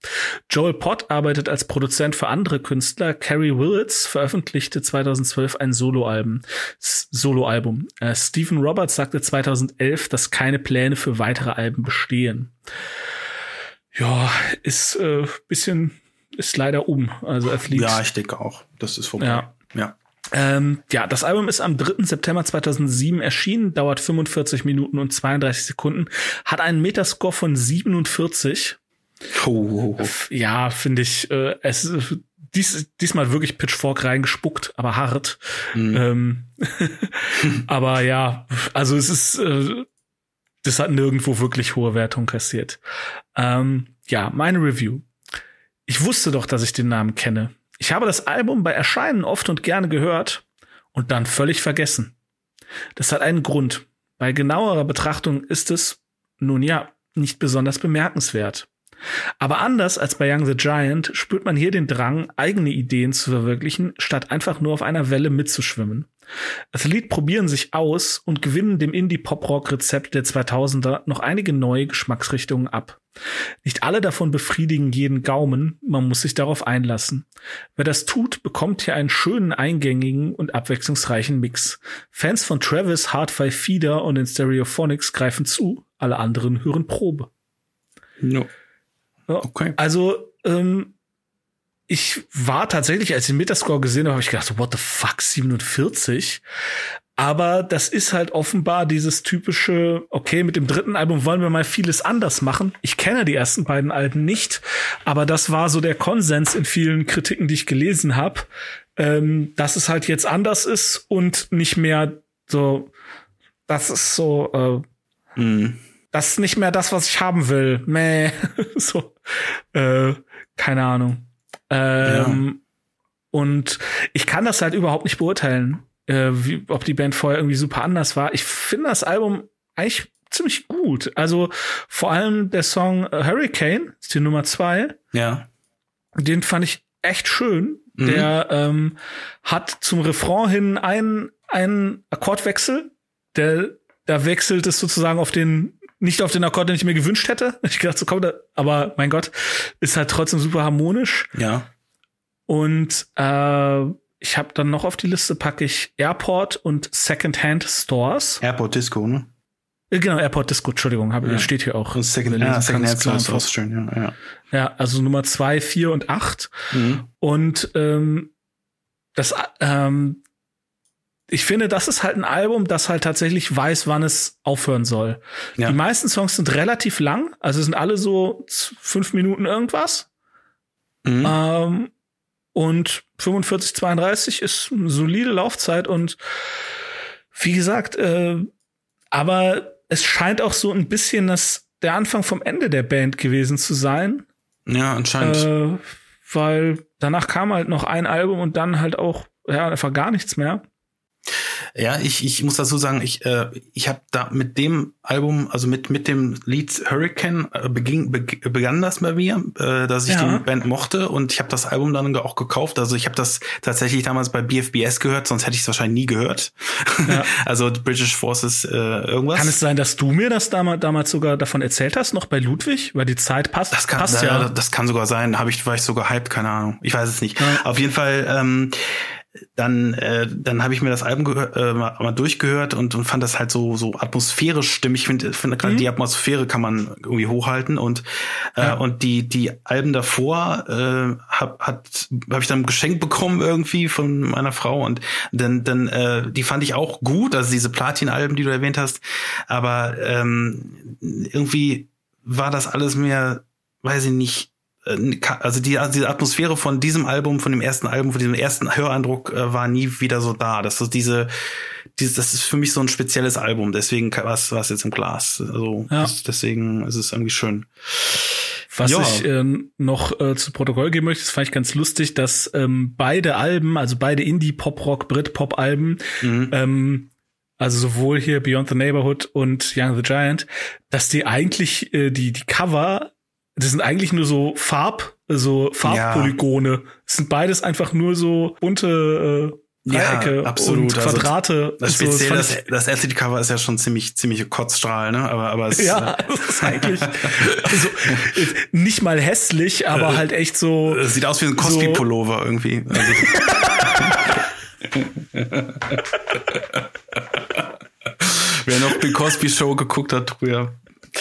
Joel Pott arbeitet als Produzent für andere Künstler. Carrie Willits veröffentlichte 2012 ein Soloalbum. Soloalbum. Äh, Stephen Roberts sagte 2011, dass keine Pläne für weitere Alben bestehen. Ja, ist äh, bisschen ist leider um. Also Athlete. Ja, ich denke auch. Das ist vorbei. Ja. ja. Ähm, ja, das Album ist am 3. September 2007 erschienen, dauert 45 Minuten und 32 Sekunden, hat einen Metascore von 47. Oh, oh. Ja, finde ich, äh, es ist dies, diesmal wirklich Pitchfork reingespuckt, aber hart. Ähm, *laughs* aber ja, also es ist, äh, das hat nirgendwo wirklich hohe Wertung kassiert. Ähm, ja, meine Review. Ich wusste doch, dass ich den Namen kenne. Ich habe das Album bei Erscheinen oft und gerne gehört und dann völlig vergessen. Das hat einen Grund. Bei genauerer Betrachtung ist es, nun ja, nicht besonders bemerkenswert. Aber anders als bei Young the Giant spürt man hier den Drang, eigene Ideen zu verwirklichen, statt einfach nur auf einer Welle mitzuschwimmen. Athlete probieren sich aus und gewinnen dem Indie-Pop-Rock-Rezept der 2000er noch einige neue Geschmacksrichtungen ab. Nicht alle davon befriedigen jeden Gaumen, man muss sich darauf einlassen. Wer das tut, bekommt hier einen schönen, eingängigen und abwechslungsreichen Mix. Fans von Travis, Hard Five Feeder und den Stereophonics greifen zu, alle anderen hören Probe. No. Okay. Also, ähm, ich war tatsächlich, als ich den Metascore gesehen habe, habe ich gedacht, what the fuck, 47? Aber das ist halt offenbar dieses typische, okay, mit dem dritten Album wollen wir mal vieles anders machen. Ich kenne die ersten beiden Alben nicht, aber das war so der Konsens in vielen Kritiken, die ich gelesen habe, ähm, dass es halt jetzt anders ist und nicht mehr so, das ist so, äh, Mhm. das ist nicht mehr das, was ich haben will. Meh. *laughs* so. Äh, keine Ahnung. Ähm, Und ich kann das halt überhaupt nicht beurteilen, äh, wie, ob die Band vorher irgendwie super anders war. Ich finde das Album eigentlich ziemlich gut. Also vor allem der Song Hurricane, ist die Nummer zwei, Ja. den fand ich echt schön. Mhm. Der ähm, hat zum Refrain hin einen, einen Akkordwechsel. Der, da wechselt es sozusagen auf den, nicht auf den Akkord, den ich mir gewünscht hätte. *laughs* Ich dachte, so kommt da, aber mein Gott, ist halt trotzdem super harmonisch. Ja. Und äh, ich habe dann noch auf die Liste packe ich Airport und Secondhand Stores. Airport Disco, ne? Äh, Genau, Airport Disco, Entschuldigung, hab, Ja. steht hier auch. Und Second, ja, lesen Second Hand auch schön, ja. ja. Ja, also Nummer zwei, vier und acht. Mhm. Und ähm, das, ähm, ich finde, das ist halt ein Album, das halt tatsächlich weiß, wann es aufhören soll. Ja. Die meisten Songs sind relativ lang, also sind alle so fünf Minuten irgendwas. Mhm. Ähm, und 45, 32 ist eine solide Laufzeit und wie gesagt, äh, aber es scheint auch so ein bisschen das, der Anfang vom Ende der Band gewesen zu sein. Ja, anscheinend. Äh, weil danach kam halt noch ein Album und dann halt auch, ja, einfach gar nichts mehr. Ja, ich, ich muss dazu sagen, ich, äh, ich habe da mit dem Album, also mit, mit dem Lied Hurricane, äh, beging, be, begann das bei mir, äh, dass ich ja. die Band mochte und ich habe das Album dann auch gekauft. Also ich habe das tatsächlich damals bei BFBS gehört, sonst hätte ich es wahrscheinlich nie gehört. Ja. *laughs* also British Forces äh, irgendwas. Kann es sein, dass du mir das damals, damals sogar davon erzählt hast, noch bei Ludwig, weil die Zeit passt? Das kann, passt ja. Das kann sogar sein. Habe ich, war ich sogar hyped, keine Ahnung. Ich weiß es nicht. Ja. Auf jeden Fall. Ähm, dann äh, dann habe ich mir das Album äh, mal, mal durchgehört und, und fand das halt so so atmosphärisch stimmig. Ich finde find, gerade mhm. die Atmosphäre kann man irgendwie hochhalten und äh, ja. und die die Alben davor äh, hab, hat habe ich dann geschenkt bekommen irgendwie von meiner Frau und dann dann äh, die fand ich auch gut, also diese Platin-Alben, die du erwähnt hast, aber ähm, irgendwie war das alles mir, weiß ich nicht, also die, also diese Atmosphäre von diesem Album, von dem ersten Album, von diesem ersten Höreindruck äh, war nie wieder so da. Das ist diese, diese, das ist für mich so ein spezielles Album. Deswegen war es jetzt im Glas. Also ja. das, deswegen ist es irgendwie schön. Was ja. ich ähm, noch äh, zu Protokoll geben möchte, das fand ich ganz lustig, dass ähm, beide Alben, also beide Indie-Pop-Rock, Brit-Pop-Alben, mhm. ähm, also sowohl hier Beyond the Neighborhood und Young the Giant, dass die eigentlich äh, die die Cover das sind eigentlich nur so Farb, so Farbpolygone. Ja. Das sind beides einfach nur so bunte äh, Dreiecke ja, absolut. und also Quadrate. Also, das, speziell das, das LCD-Cover ist ja schon ziemlich ziemliche Kotzstrahl, ne? Aber aber es *laughs* ja, äh, *laughs* das ist eigentlich also, *laughs* nicht mal hässlich, aber äh, halt echt so. Es sieht aus wie ein Cosby-Pullover so irgendwie. Also, Wer noch die Cosby Show geguckt hat früher,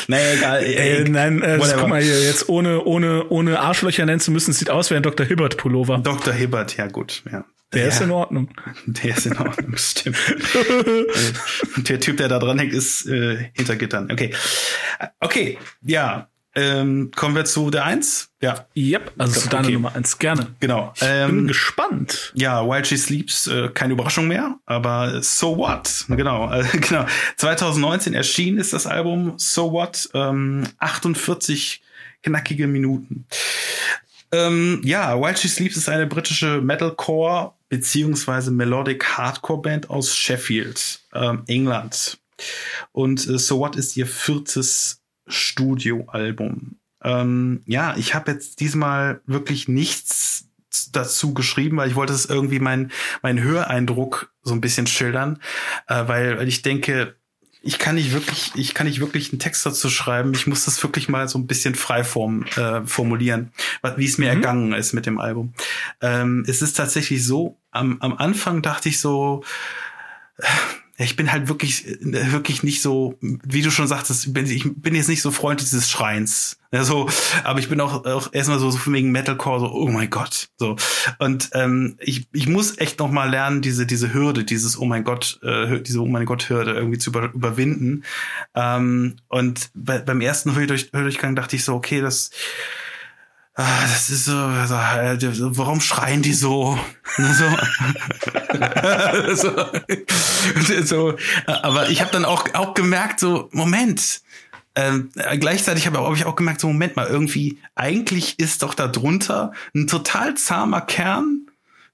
naja, egal. Ey, äh, nein, äh, guck mal hier, jetzt ohne, ohne, ohne Arschlöcher nennen zu müssen, sieht aus wie ein Dr. Hibbert Pullover. Dr. Hibbert, ja gut, ja. Der ja. ist in Ordnung. Der ist in Ordnung, *laughs* stimmt. *laughs* der Typ, der da dran hängt, ist äh, hinter Gittern. Okay. Okay, ja. Ähm, kommen wir zu der Eins. Ja. Yep, also zu deiner okay. Nummer eins gerne. Genau. Ich ähm, bin gespannt. Ja, While She Sleeps, äh, keine Überraschung mehr, aber So What? Genau, äh, *laughs* genau. 2019 erschienen ist das Album So What, ähm, 48 knackige Minuten. Ähm, ja, While She Sleeps ist eine britische Metalcore beziehungsweise Melodic Hardcore Band aus Sheffield, ähm, England. Und äh, So What ist ihr viertes Studioalbum. Ähm, ja, ich habe jetzt diesmal wirklich nichts dazu geschrieben, weil ich wollte es irgendwie mein mein Höreindruck so ein bisschen schildern, äh, weil, weil ich denke, ich kann nicht wirklich, ich kann nicht wirklich einen Text dazu schreiben. Ich muss das wirklich mal so ein bisschen frei form, äh, formulieren, wie es mir mhm. ergangen ist mit dem Album. Ähm, es ist tatsächlich so, am, am Anfang dachte ich so, ich bin halt wirklich, wirklich nicht so, wie du schon sagtest, bin, ich bin jetzt nicht so Freund dieses Schreins. Ja, so, aber ich bin auch, auch erstmal so, so wegen Metalcore, so, oh mein Gott. So. Und ähm, ich, ich muss echt noch mal lernen, diese, diese Hürde, dieses Oh mein Gott, äh, diese Oh mein Gott-Hürde irgendwie zu über, überwinden. Ähm, und bei, beim ersten Hördurchgang dachte ich so, okay, das Ah, das ist so, so, warum schreien die so? so, *laughs* so, so. Aber ich habe dann auch, auch gemerkt, so, Moment, ähm, gleichzeitig habe hab ich auch gemerkt, so Moment mal, irgendwie, eigentlich ist doch da drunter ein total zahmer Kern,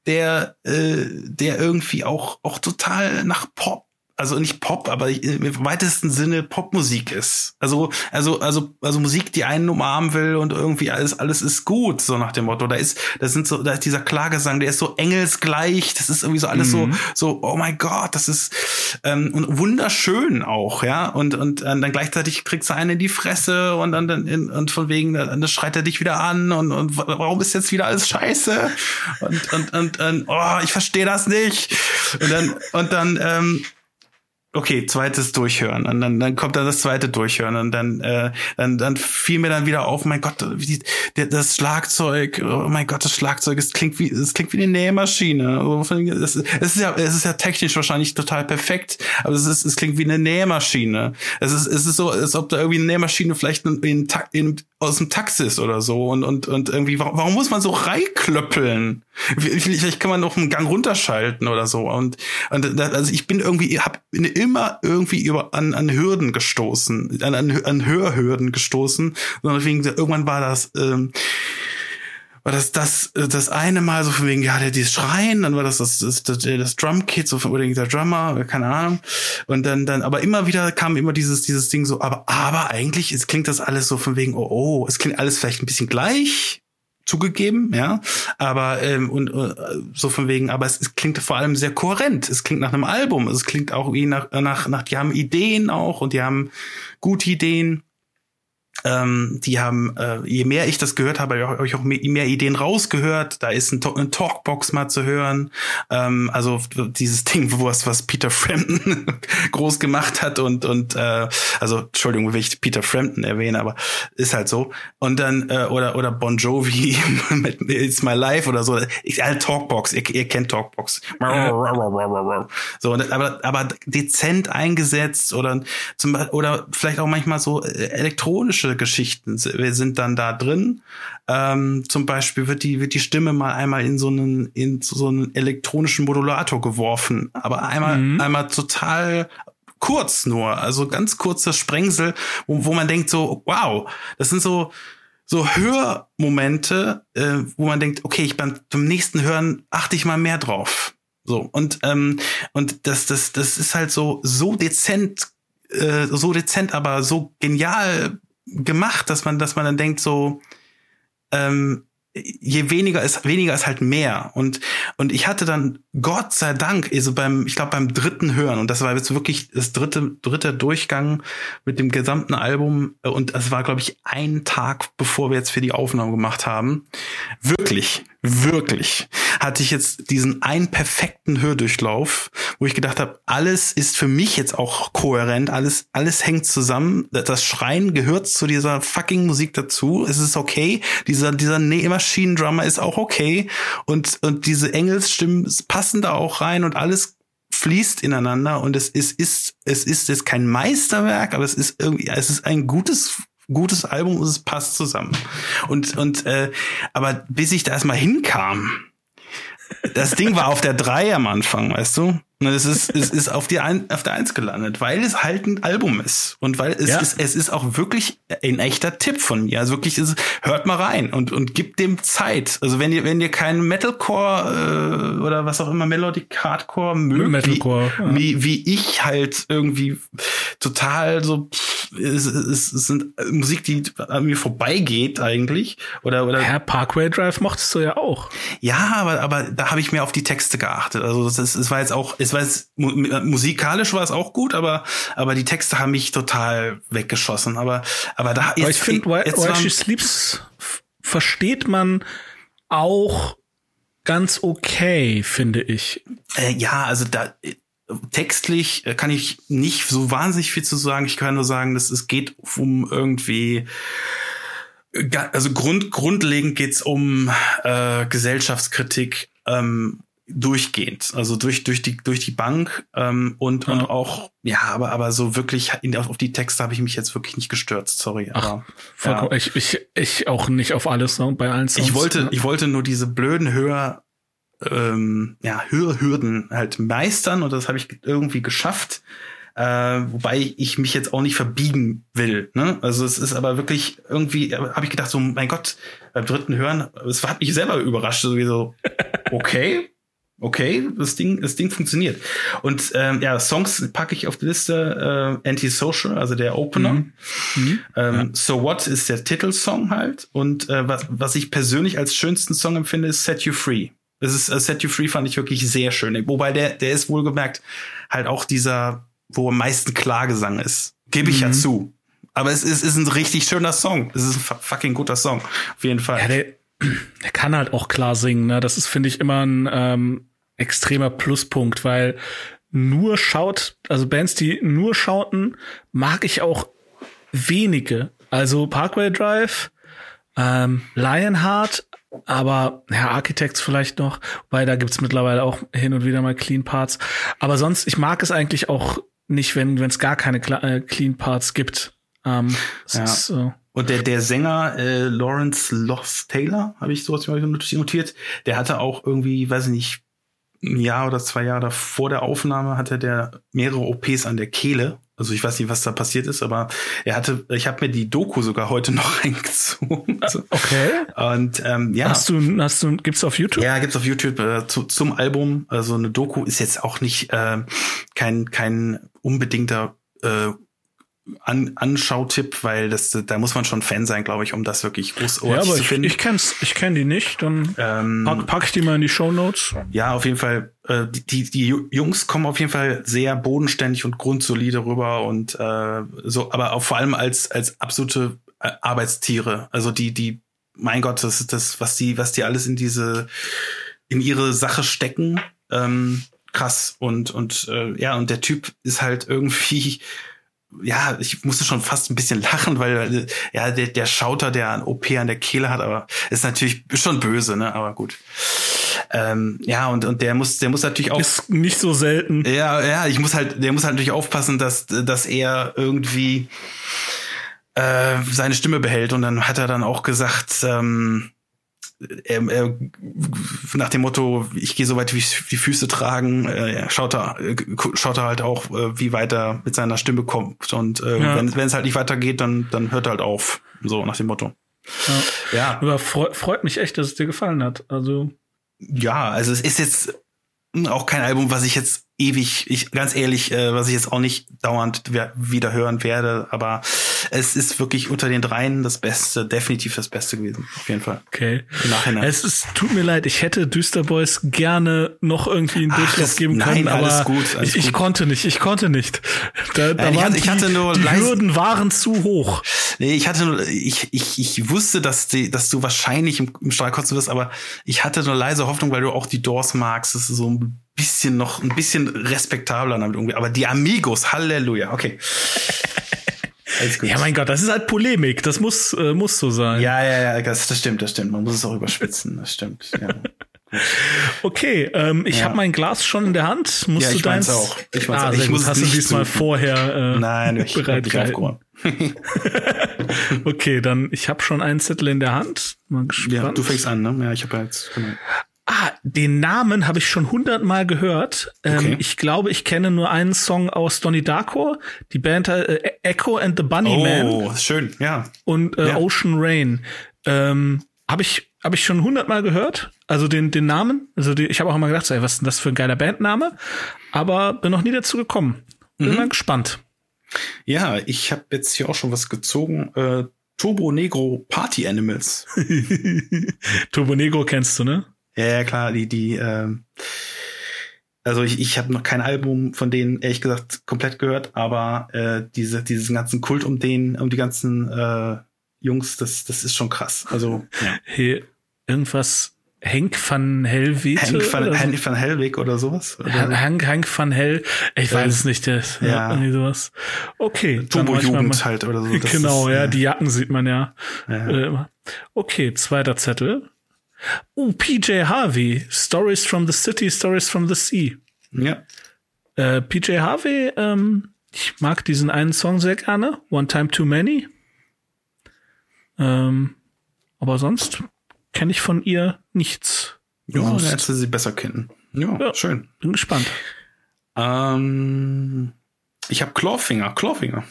der, äh, der irgendwie auch, auch total nach Pop also nicht Pop, aber im weitesten Sinne Popmusik ist. Also, also, also, also Musik, die einen umarmen will und irgendwie alles, alles ist gut, so nach dem Motto. Da ist, da sind so, da ist dieser Klagesang, der ist so engelsgleich, das ist irgendwie so alles mhm. so, so, oh mein Gott, das ist ähm, und wunderschön auch, ja. Und, und äh, dann gleichzeitig kriegst du einen in die Fresse und dann, dann und von wegen, dann schreit er dich wieder an und, und warum ist jetzt wieder alles scheiße? Und, und, und, und oh, ich verstehe das nicht. Und dann, und dann, ähm, okay, zweites Durchhören. Und dann, dann kommt dann das zweite Durchhören. Und dann, äh, dann, dann fiel mir dann wieder auf, mein Gott, wie, die, das Schlagzeug, oh mein Gott, das Schlagzeug, es klingt wie, es klingt wie eine Nähmaschine. Es, es ist ja, es ist ja technisch wahrscheinlich total perfekt, aber es ist, es klingt wie eine Nähmaschine. Es ist, es ist so, als ob da irgendwie eine Nähmaschine vielleicht in, in, in aus dem Taxis oder so und und und irgendwie warum, warum muss man so reinklöppeln? Vielleicht kann man noch einen Gang runterschalten oder so und und also ich bin irgendwie habe immer irgendwie über an an Hürden gestoßen, an an, an Hörhürden gestoßen und deswegen irgendwann war das ähm, war das das das eine Mal so von wegen ja der dieses Schreien dann war das das das, das, das Drumkit so von wegen der Drummer keine Ahnung. Und dann dann aber immer wieder kam immer dieses dieses Ding so aber aber eigentlich es klingt das alles so von wegen oh oh es klingt alles vielleicht ein bisschen gleich zugegeben ja. Aber ähm, und äh, so von wegen aber es, es klingt vor allem sehr kohärent. Es klingt nach einem Album. Es klingt auch wie nach nach nach die haben Ideen auch und die haben gute Ideen ähm, die haben, äh, je mehr ich das gehört habe, habe ich auch mehr, mehr Ideen rausgehört. Da ist ein, eine Talkbox mal zu hören. Ähm, also dieses Ding, wo was, was Peter Frampton *laughs* groß gemacht hat und und äh, also Entschuldigung, will ich Peter Frampton erwähnen, aber ist halt so. Und dann äh, oder oder Bon Jovi *laughs* mit It's My Life oder so. Ich, äh, Talkbox, ihr, ihr kennt Talkbox. So, aber aber dezent eingesetzt oder zum oder vielleicht auch manchmal so äh, elektronische Geschichten sind dann da drin. Ähm, zum Beispiel wird die, wird die Stimme mal einmal in so einen, in so einen elektronischen Modulator geworfen, aber einmal, mhm. einmal total kurz nur, also ganz kurzer Sprengsel, wo, wo man denkt so, wow, das sind so, so Hörmomente, äh, wo man denkt, okay, ich beim, beim nächsten Hören achte ich mal mehr drauf. So und ähm, und das das das ist halt so so dezent äh, so dezent, aber so genial gemacht, dass man, dass man dann denkt so, ähm, je weniger ist, weniger ist halt mehr. Und, und ich hatte dann, Gott sei Dank, also beim, ich glaube beim dritten Hören, und das war jetzt wirklich das dritte, dritte Durchgang mit dem gesamten Album, und es war, glaube ich, ein Tag, bevor wir jetzt für die Aufnahme gemacht haben. Wirklich, wirklich hatte ich jetzt diesen einen perfekten Hördurchlauf, wo ich gedacht habe, alles ist für mich jetzt auch kohärent, alles, alles hängt zusammen. Das Schreien gehört zu dieser fucking Musik dazu. Es ist okay. Dieser, dieser Nähmaschinendrummer ist auch okay. Und, und diese Engelsstimmen passen da auch rein und alles fließt ineinander und es ist, ist, es ist jetzt kein Meisterwerk, aber es ist irgendwie, es ist ein gutes gutes Album und es passt zusammen. Und, und äh, aber bis ich da erstmal hinkam, das Ding war auf der 3 am Anfang, weißt du? Und es ist, es ist auf, die ein, auf der Eins gelandet, weil es halt ein Album ist. Und weil es ja. ist, es ist auch wirklich ein echter Tipp von mir. Also wirklich, ist, hört mal rein und, und gibt dem Zeit. Also wenn ihr, wenn ihr keinen Metalcore äh, oder was auch immer, Melodic Hardcore mögt, Metalcore, wie, ja. wie, wie ich halt irgendwie total so, pff, es, es, es sind Musik, die an mir vorbeigeht eigentlich. Oder, oder. Herr Parkway Drive mochtest du ja auch. Ja, aber, aber da habe ich mehr auf die Texte geachtet. Also es, es war jetzt auch, es es war jetzt, musikalisch war es auch gut, aber, aber die Texte haben mich total weggeschossen. Aber, aber da aber ich finde, Why, Why She Sleeps versteht man auch ganz okay, finde ich. Äh, ja, also da textlich kann ich nicht so wahnsinnig viel zu sagen. Ich kann nur sagen, dass es geht um irgendwie also grund, grundlegend geht's um äh, Gesellschaftskritik ähm, durchgehend, also durch durch die durch die Bank ähm, und ja. und auch ja, aber aber so wirklich in, auf die Texte habe ich mich jetzt wirklich nicht gestürzt, sorry. Aber Ach, ja. ich, ich ich auch nicht auf alles ne, bei allen Songs. Ich wollte ich wollte nur diese blöden Hör ähm, ja Hörhürden halt meistern und das habe ich irgendwie geschafft. Äh, wobei ich mich jetzt auch nicht verbiegen will. Ne? Also es ist aber wirklich irgendwie, habe ich gedacht, so, mein Gott, beim dritten Hören, es hat mich selber überrascht, so, okay, okay, das Ding, das Ding funktioniert. Und ähm, ja, Songs packe ich auf die Liste. Äh, Antisocial, also der Opener. Mhm. Mhm. Ähm, ja. So What ist der Titelsong halt. Und äh, was, was ich persönlich als schönsten Song empfinde, ist Set You Free. Das ist uh, Set You Free fand ich wirklich sehr schön. Wobei der, der ist wohlgemerkt halt auch dieser, wo am meisten Klagesang ist. Gebe ich mhm. ja zu. Aber es ist, ist ein richtig schöner Song. Es ist ein fucking guter Song. Auf jeden Fall. Ja, der, der kann halt auch klar singen. Ne? Das ist, finde ich, immer ein ähm, extremer Pluspunkt, weil nur schaut, also Bands, die nur schauten, mag ich auch wenige. Also Parkway Drive, ähm, Lionheart, aber ja, Architects vielleicht noch, weil da gibt's mittlerweile auch hin und wieder mal Clean Parts. Aber sonst, ich mag es eigentlich auch nicht, wenn es gar keine äh, Clean Parts gibt. Ähm, ja. Ist, äh, Und der, der Sänger äh, Lawrence Loss Taylor, habe ich sowas notiert, der hatte auch irgendwie, weiß ich nicht, ein Jahr oder zwei Jahre vor der Aufnahme hatte der mehrere OPs an der Kehle. Also ich weiß nicht, was da passiert ist, aber er hatte, ich habe mir die Doku sogar heute noch *laughs* reingezogen. Also, Okay. und ähm, ja. Hast du, hast du, gibt's auf YouTube? Ja, gibt's auf YouTube äh, zu, zum Album. Also eine Doku ist jetzt auch nicht äh, kein kein unbedingter äh, An Anschautipp, weil das da muss man schon Fan sein, glaube ich, um das wirklich Ja, großartig aber zu ich, finden. ich kenn's, ich kenn die nicht, dann ähm, pack, pack ich die mal in die Show Notes. ja, auf jeden Fall. Äh, die, die die Ju- Jungs kommen auf jeden Fall sehr bodenständig und grundsolide rüber und äh, so, aber auch vor allem als als absolute äh, Arbeitstiere. Also die die, mein Gott, das ist das, was die was die alles in diese in ihre Sache stecken. Ähm, krass und und äh, ja und der Typ ist halt irgendwie ja, ich musste schon fast ein bisschen lachen, weil äh, ja der der Schauter, der ein OP an der Kehle hat, aber ist natürlich schon böse, ne? Aber gut. Ähm, ja und und der muss der muss natürlich auch Ist nicht so selten. ja ja ich muss halt der muss halt natürlich aufpassen, dass dass er irgendwie äh, seine Stimme behält und dann hat er dann auch gesagt ähm, er, er, nach dem Motto, ich gehe so weit wie die Füße tragen, äh, schaut er, äh, schaut er halt auch, äh, wie weit er mit seiner Stimme kommt. Und äh, Ja. wenn es halt nicht weitergeht, dann, dann hört er halt auf. So nach dem Motto. Ja. Ja, Aber freu, freut mich echt, dass es dir gefallen hat. Also, ja, also es ist jetzt auch kein Album, was ich jetzt ewig, ich ganz ehrlich, äh, was ich jetzt auch nicht dauernd wieder hören werde, aber es ist wirklich unter den dreien das Beste, definitiv das Beste gewesen, auf jeden Fall. okay. Im Nachhinein. Es ist, tut mir leid, ich hätte Düster Boys gerne noch irgendwie einen Ach, Durchlauf das- geben nein, können, aber alles gut, ich, ich konnte nicht, ich konnte nicht. Da, da Nein, ich waren hatte- ich die, hatte nur die Hürden waren zu hoch. Nee, ich hatte nur, ich, ich, ich wusste, dass, die, dass du wahrscheinlich im, im Strahl kotzen wirst, aber ich hatte nur leise Hoffnung, weil du auch die Doors magst. Das ist so ein bisschen noch, ein bisschen respektabler damit irgendwie. Aber die Amigos, Halleluja, okay. Alles gut. Ja, mein Gott, das ist halt Polemik. Das muss, äh, muss so sein. ja, ja, ja, das, das stimmt, das stimmt. Man muss es auch überspitzen, das stimmt. Ja, *laughs* Okay, ähm, ich Ja. habe mein Glas schon in der Hand. Musst Ja, du ich meins deins? auch. Ich ah, auch. Ich muss es Hast du nicht diesmal suchen. vorher äh, Nein, ich *laughs* bereit aufgeräumt. *laughs* Okay, dann ich habe schon einen Zettel in der Hand. Mal gespannt. Ja, du fängst an, ne? Ja, ich habe jetzt, genau. Ah, den Namen habe ich schon hundertmal gehört. Ähm, Okay. Ich glaube, ich kenne nur einen Song aus Donnie Darko, die Band äh, Echo and the Bunnyman Oh, schön, ja. und äh, ja. Ocean Rain. Ähm, habe ich habe ich schon hundertmal gehört, also den den Namen. Also die, ich habe auch immer gedacht, so, ey, was ist denn das für ein geiler Bandname? Aber bin noch nie dazu gekommen. Mhm. Bin mal gespannt. Ja, ich habe jetzt hier auch schon was gezogen. Äh, Turbo Negro Party Animals. *laughs* Turbo Negro kennst du, ne? Ja, ja, klar, die, die, ähm, also ich, ich habe noch kein Album von denen, ehrlich gesagt, komplett gehört, aber äh, diese, diesen ganzen Kult um den, um die ganzen äh, Jungs, das, das ist schon krass. Also ja. Hey, irgendwas Henk van Helvete? Hank van, oder so? Hank van Helwig oder sowas. Oder? Han- Hank, Hank van Hell, ich weiß es nicht, das, ja. ja. irgendwie sowas. Okay. dann Turbo mach ich mal Jugend mal- halt oder so. Das genau, ist, ja, die Jacken sieht man ja. Ja. Äh, okay, zweiter Zettel. Oh, PJ Harvey, Stories from the City, Stories from the Sea. ja. Äh, PJ Harvey, ähm, ich mag diesen einen Song sehr gerne, One Time Too Many. Ähm, aber sonst kenne ich von ihr nichts. Ja, hättest du sie besser kennen. Ja, Ja. schön. Bin gespannt. Ähm, ich habe Clawfinger, Clawfinger.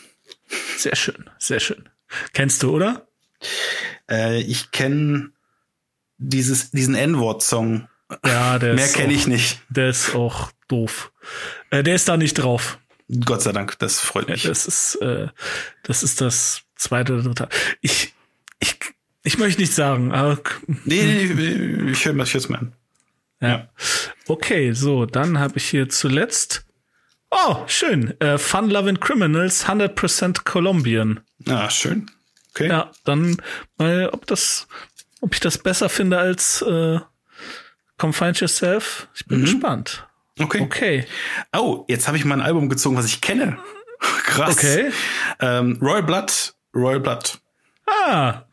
Sehr schön, sehr schön. Kennst du, oder? Äh, ich kenne dieses, diesen N-Wort-Song. Ja, der *laughs* Mehr kenne ich nicht. Der ist auch doof. Äh, der ist da nicht drauf. Gott sei Dank, das freut mich. Das ist, äh, das ist das zweite oder dritte. Ich, ich, ich möchte nicht sagen, aber Nee, nee, nee, ich höre mir das mir an. ja. Okay, so, dann habe ich hier zuletzt. Oh, schön. Äh, Fun Loving Criminals, 100% Colombian. Ah, schön. Okay. Ja, dann mal, ob das, ob ich das besser finde als äh, Come Find Yourself. Ich bin gespannt. Okay. Okay. Oh, jetzt habe ich mal ein Album gezogen, was ich kenne. *laughs* Krass. Okay. Ähm, Royal Blood, Royal Blood. Ah,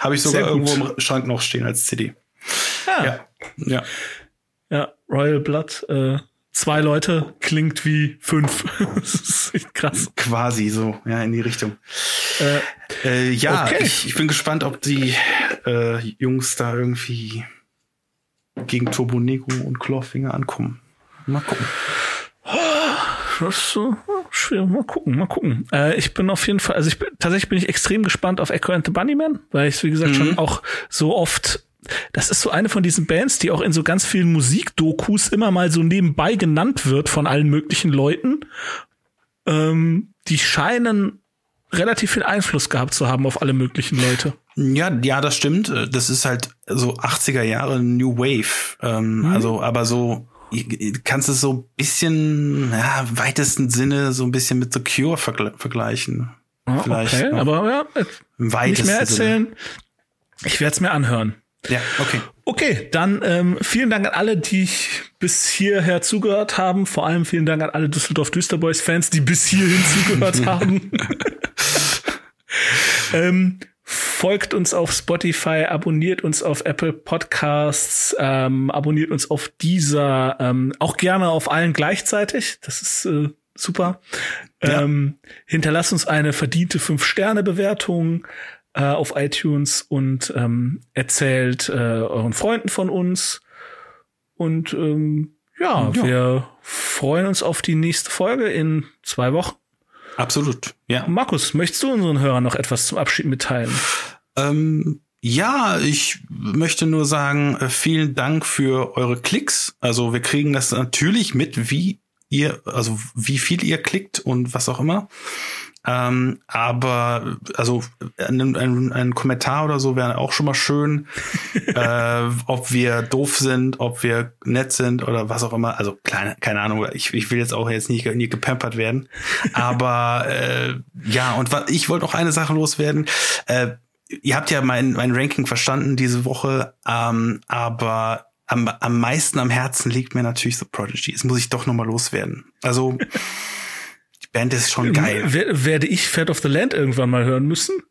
Habe ich sogar irgendwo im Schrank noch stehen als CD. ja. Ja. Ja. Ja, Royal Blood, äh, zwei Leute klingt wie fünf. *laughs* das ist krass. Quasi so, ja, in die Richtung. Äh, äh, ja, okay. ich, ich, bin gespannt, ob die äh, Jungs da irgendwie gegen Turbo Negro und Clawfinger ankommen. Mal gucken. Das ist äh, schwer. Mal gucken, mal gucken. Äh, ich bin auf jeden Fall, also ich bin, tatsächlich bin ich extrem gespannt auf Echo and the Bunnyman, weil ich es, wie gesagt, mhm. schon auch so oft das ist so eine von diesen Bands, die auch in so ganz vielen Musikdokus immer mal so nebenbei genannt wird von allen möglichen Leuten. Ähm, die scheinen relativ viel Einfluss gehabt zu haben auf alle möglichen Leute. Ja, ja, das stimmt. Das ist halt so 80er Jahre New Wave. Ähm, mhm. Also, aber so kannst es so ein bisschen, ja, im weitesten Sinne so ein bisschen mit The Cure vergle vergleichen. Ah, Vielleicht okay, aber ja, weitesten nicht mehr erzählen. Sinne. Ich werde es mir anhören. Ja, okay. Okay, dann ähm, vielen Dank an alle, die bis hierher zugehört haben. Vor allem vielen Dank an alle Düsseldorf Düsterboys-Fans, die bis hierhin zugehört *laughs* haben. *laughs* ähm, folgt uns auf Spotify, abonniert uns auf Apple Podcasts, ähm, abonniert uns auf dieser, ähm, auch gerne auf allen gleichzeitig. Das ist äh, super. Ja. Ähm, hinterlasst uns eine verdiente 5-Sterne-Bewertung äh, auf iTunes und ähm, erzählt äh, euren Freunden von uns. Und ähm, ja, ja, wir freuen uns auf die nächste Folge in zwei Wochen. Absolut, ja. Markus, möchtest du unseren Hörern noch etwas zum Abschied mitteilen? Ähm, ja, ich möchte nur sagen, äh, vielen Dank für eure Klicks. Also wir kriegen das natürlich mit, wie ihr, also wie viel ihr klickt und was auch immer. Ähm, aber also ein, ein, ein, Kommentar oder so wäre auch schon mal schön, *laughs* äh, ob wir doof sind, ob wir nett sind oder was auch immer. Also kleine, keine Ahnung, ich, ich will jetzt auch jetzt nicht, nie gepampert werden. Aber äh, ja, und ich wollte noch eine Sache loswerden. Äh, ihr habt ja mein, mein Ranking verstanden diese Woche, ähm, aber am, am meisten am Herzen liegt mir natürlich The Prodigy. Das muss ich doch noch mal loswerden. Also *laughs* Band ist schon geil. W werde ich Fat of the Land irgendwann mal hören müssen?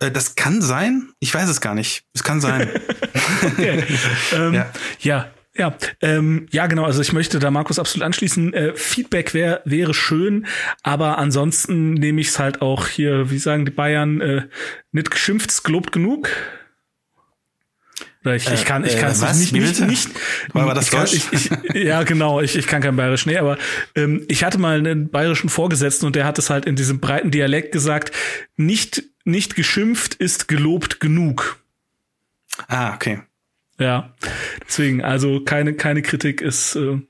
Äh, das kann sein. Ich weiß es gar nicht. Es kann sein. *laughs* okay. *laughs* ähm, ja. ja. Ja, ähm, ja, genau. Also ich möchte da Markus absolut anschließen. Äh, Feedback wär, wäre schön, aber ansonsten nehme ich es halt auch hier, wie sagen die Bayern, äh, nicht geschimpft, gelobt genug. Ich, ich kann, ich kann es äh, nicht, nicht, nicht, War das Deutsch? Kann, ich, ich, ja, genau, ich, ich kann kein Bayerisch, nee, aber ähm, ich hatte mal einen bayerischen Vorgesetzten und der hat es halt in diesem breiten Dialekt gesagt, nicht, nicht geschimpft ist gelobt genug. Ah, okay. Ja, deswegen, also keine, keine Kritik ist. Äh,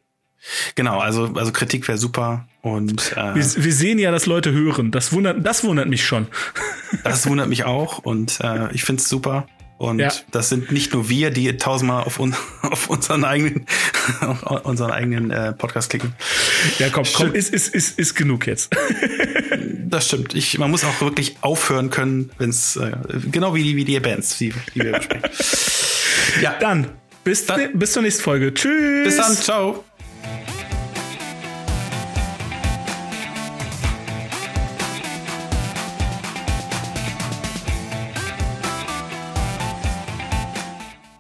genau, also, also Kritik wäre super. Und äh, wir, wir sehen ja, dass Leute hören. Das wundert, das wundert mich schon. das wundert mich auch und äh, ich find's super. Und ja. das sind nicht nur wir, die tausendmal auf, un *laughs* auf unseren eigenen, auf *laughs* unseren eigenen äh, Podcast klicken. Ja, komm, komm, ist, ist, ist, ist genug jetzt. *laughs* das stimmt. Ich, man muss auch wirklich aufhören können, wenn es äh, genau wie die, wie die Bands, die, die wir besprechen. ja, dann bis, dann bis zur nächsten Folge. Tschüss. Bis dann. Ciao.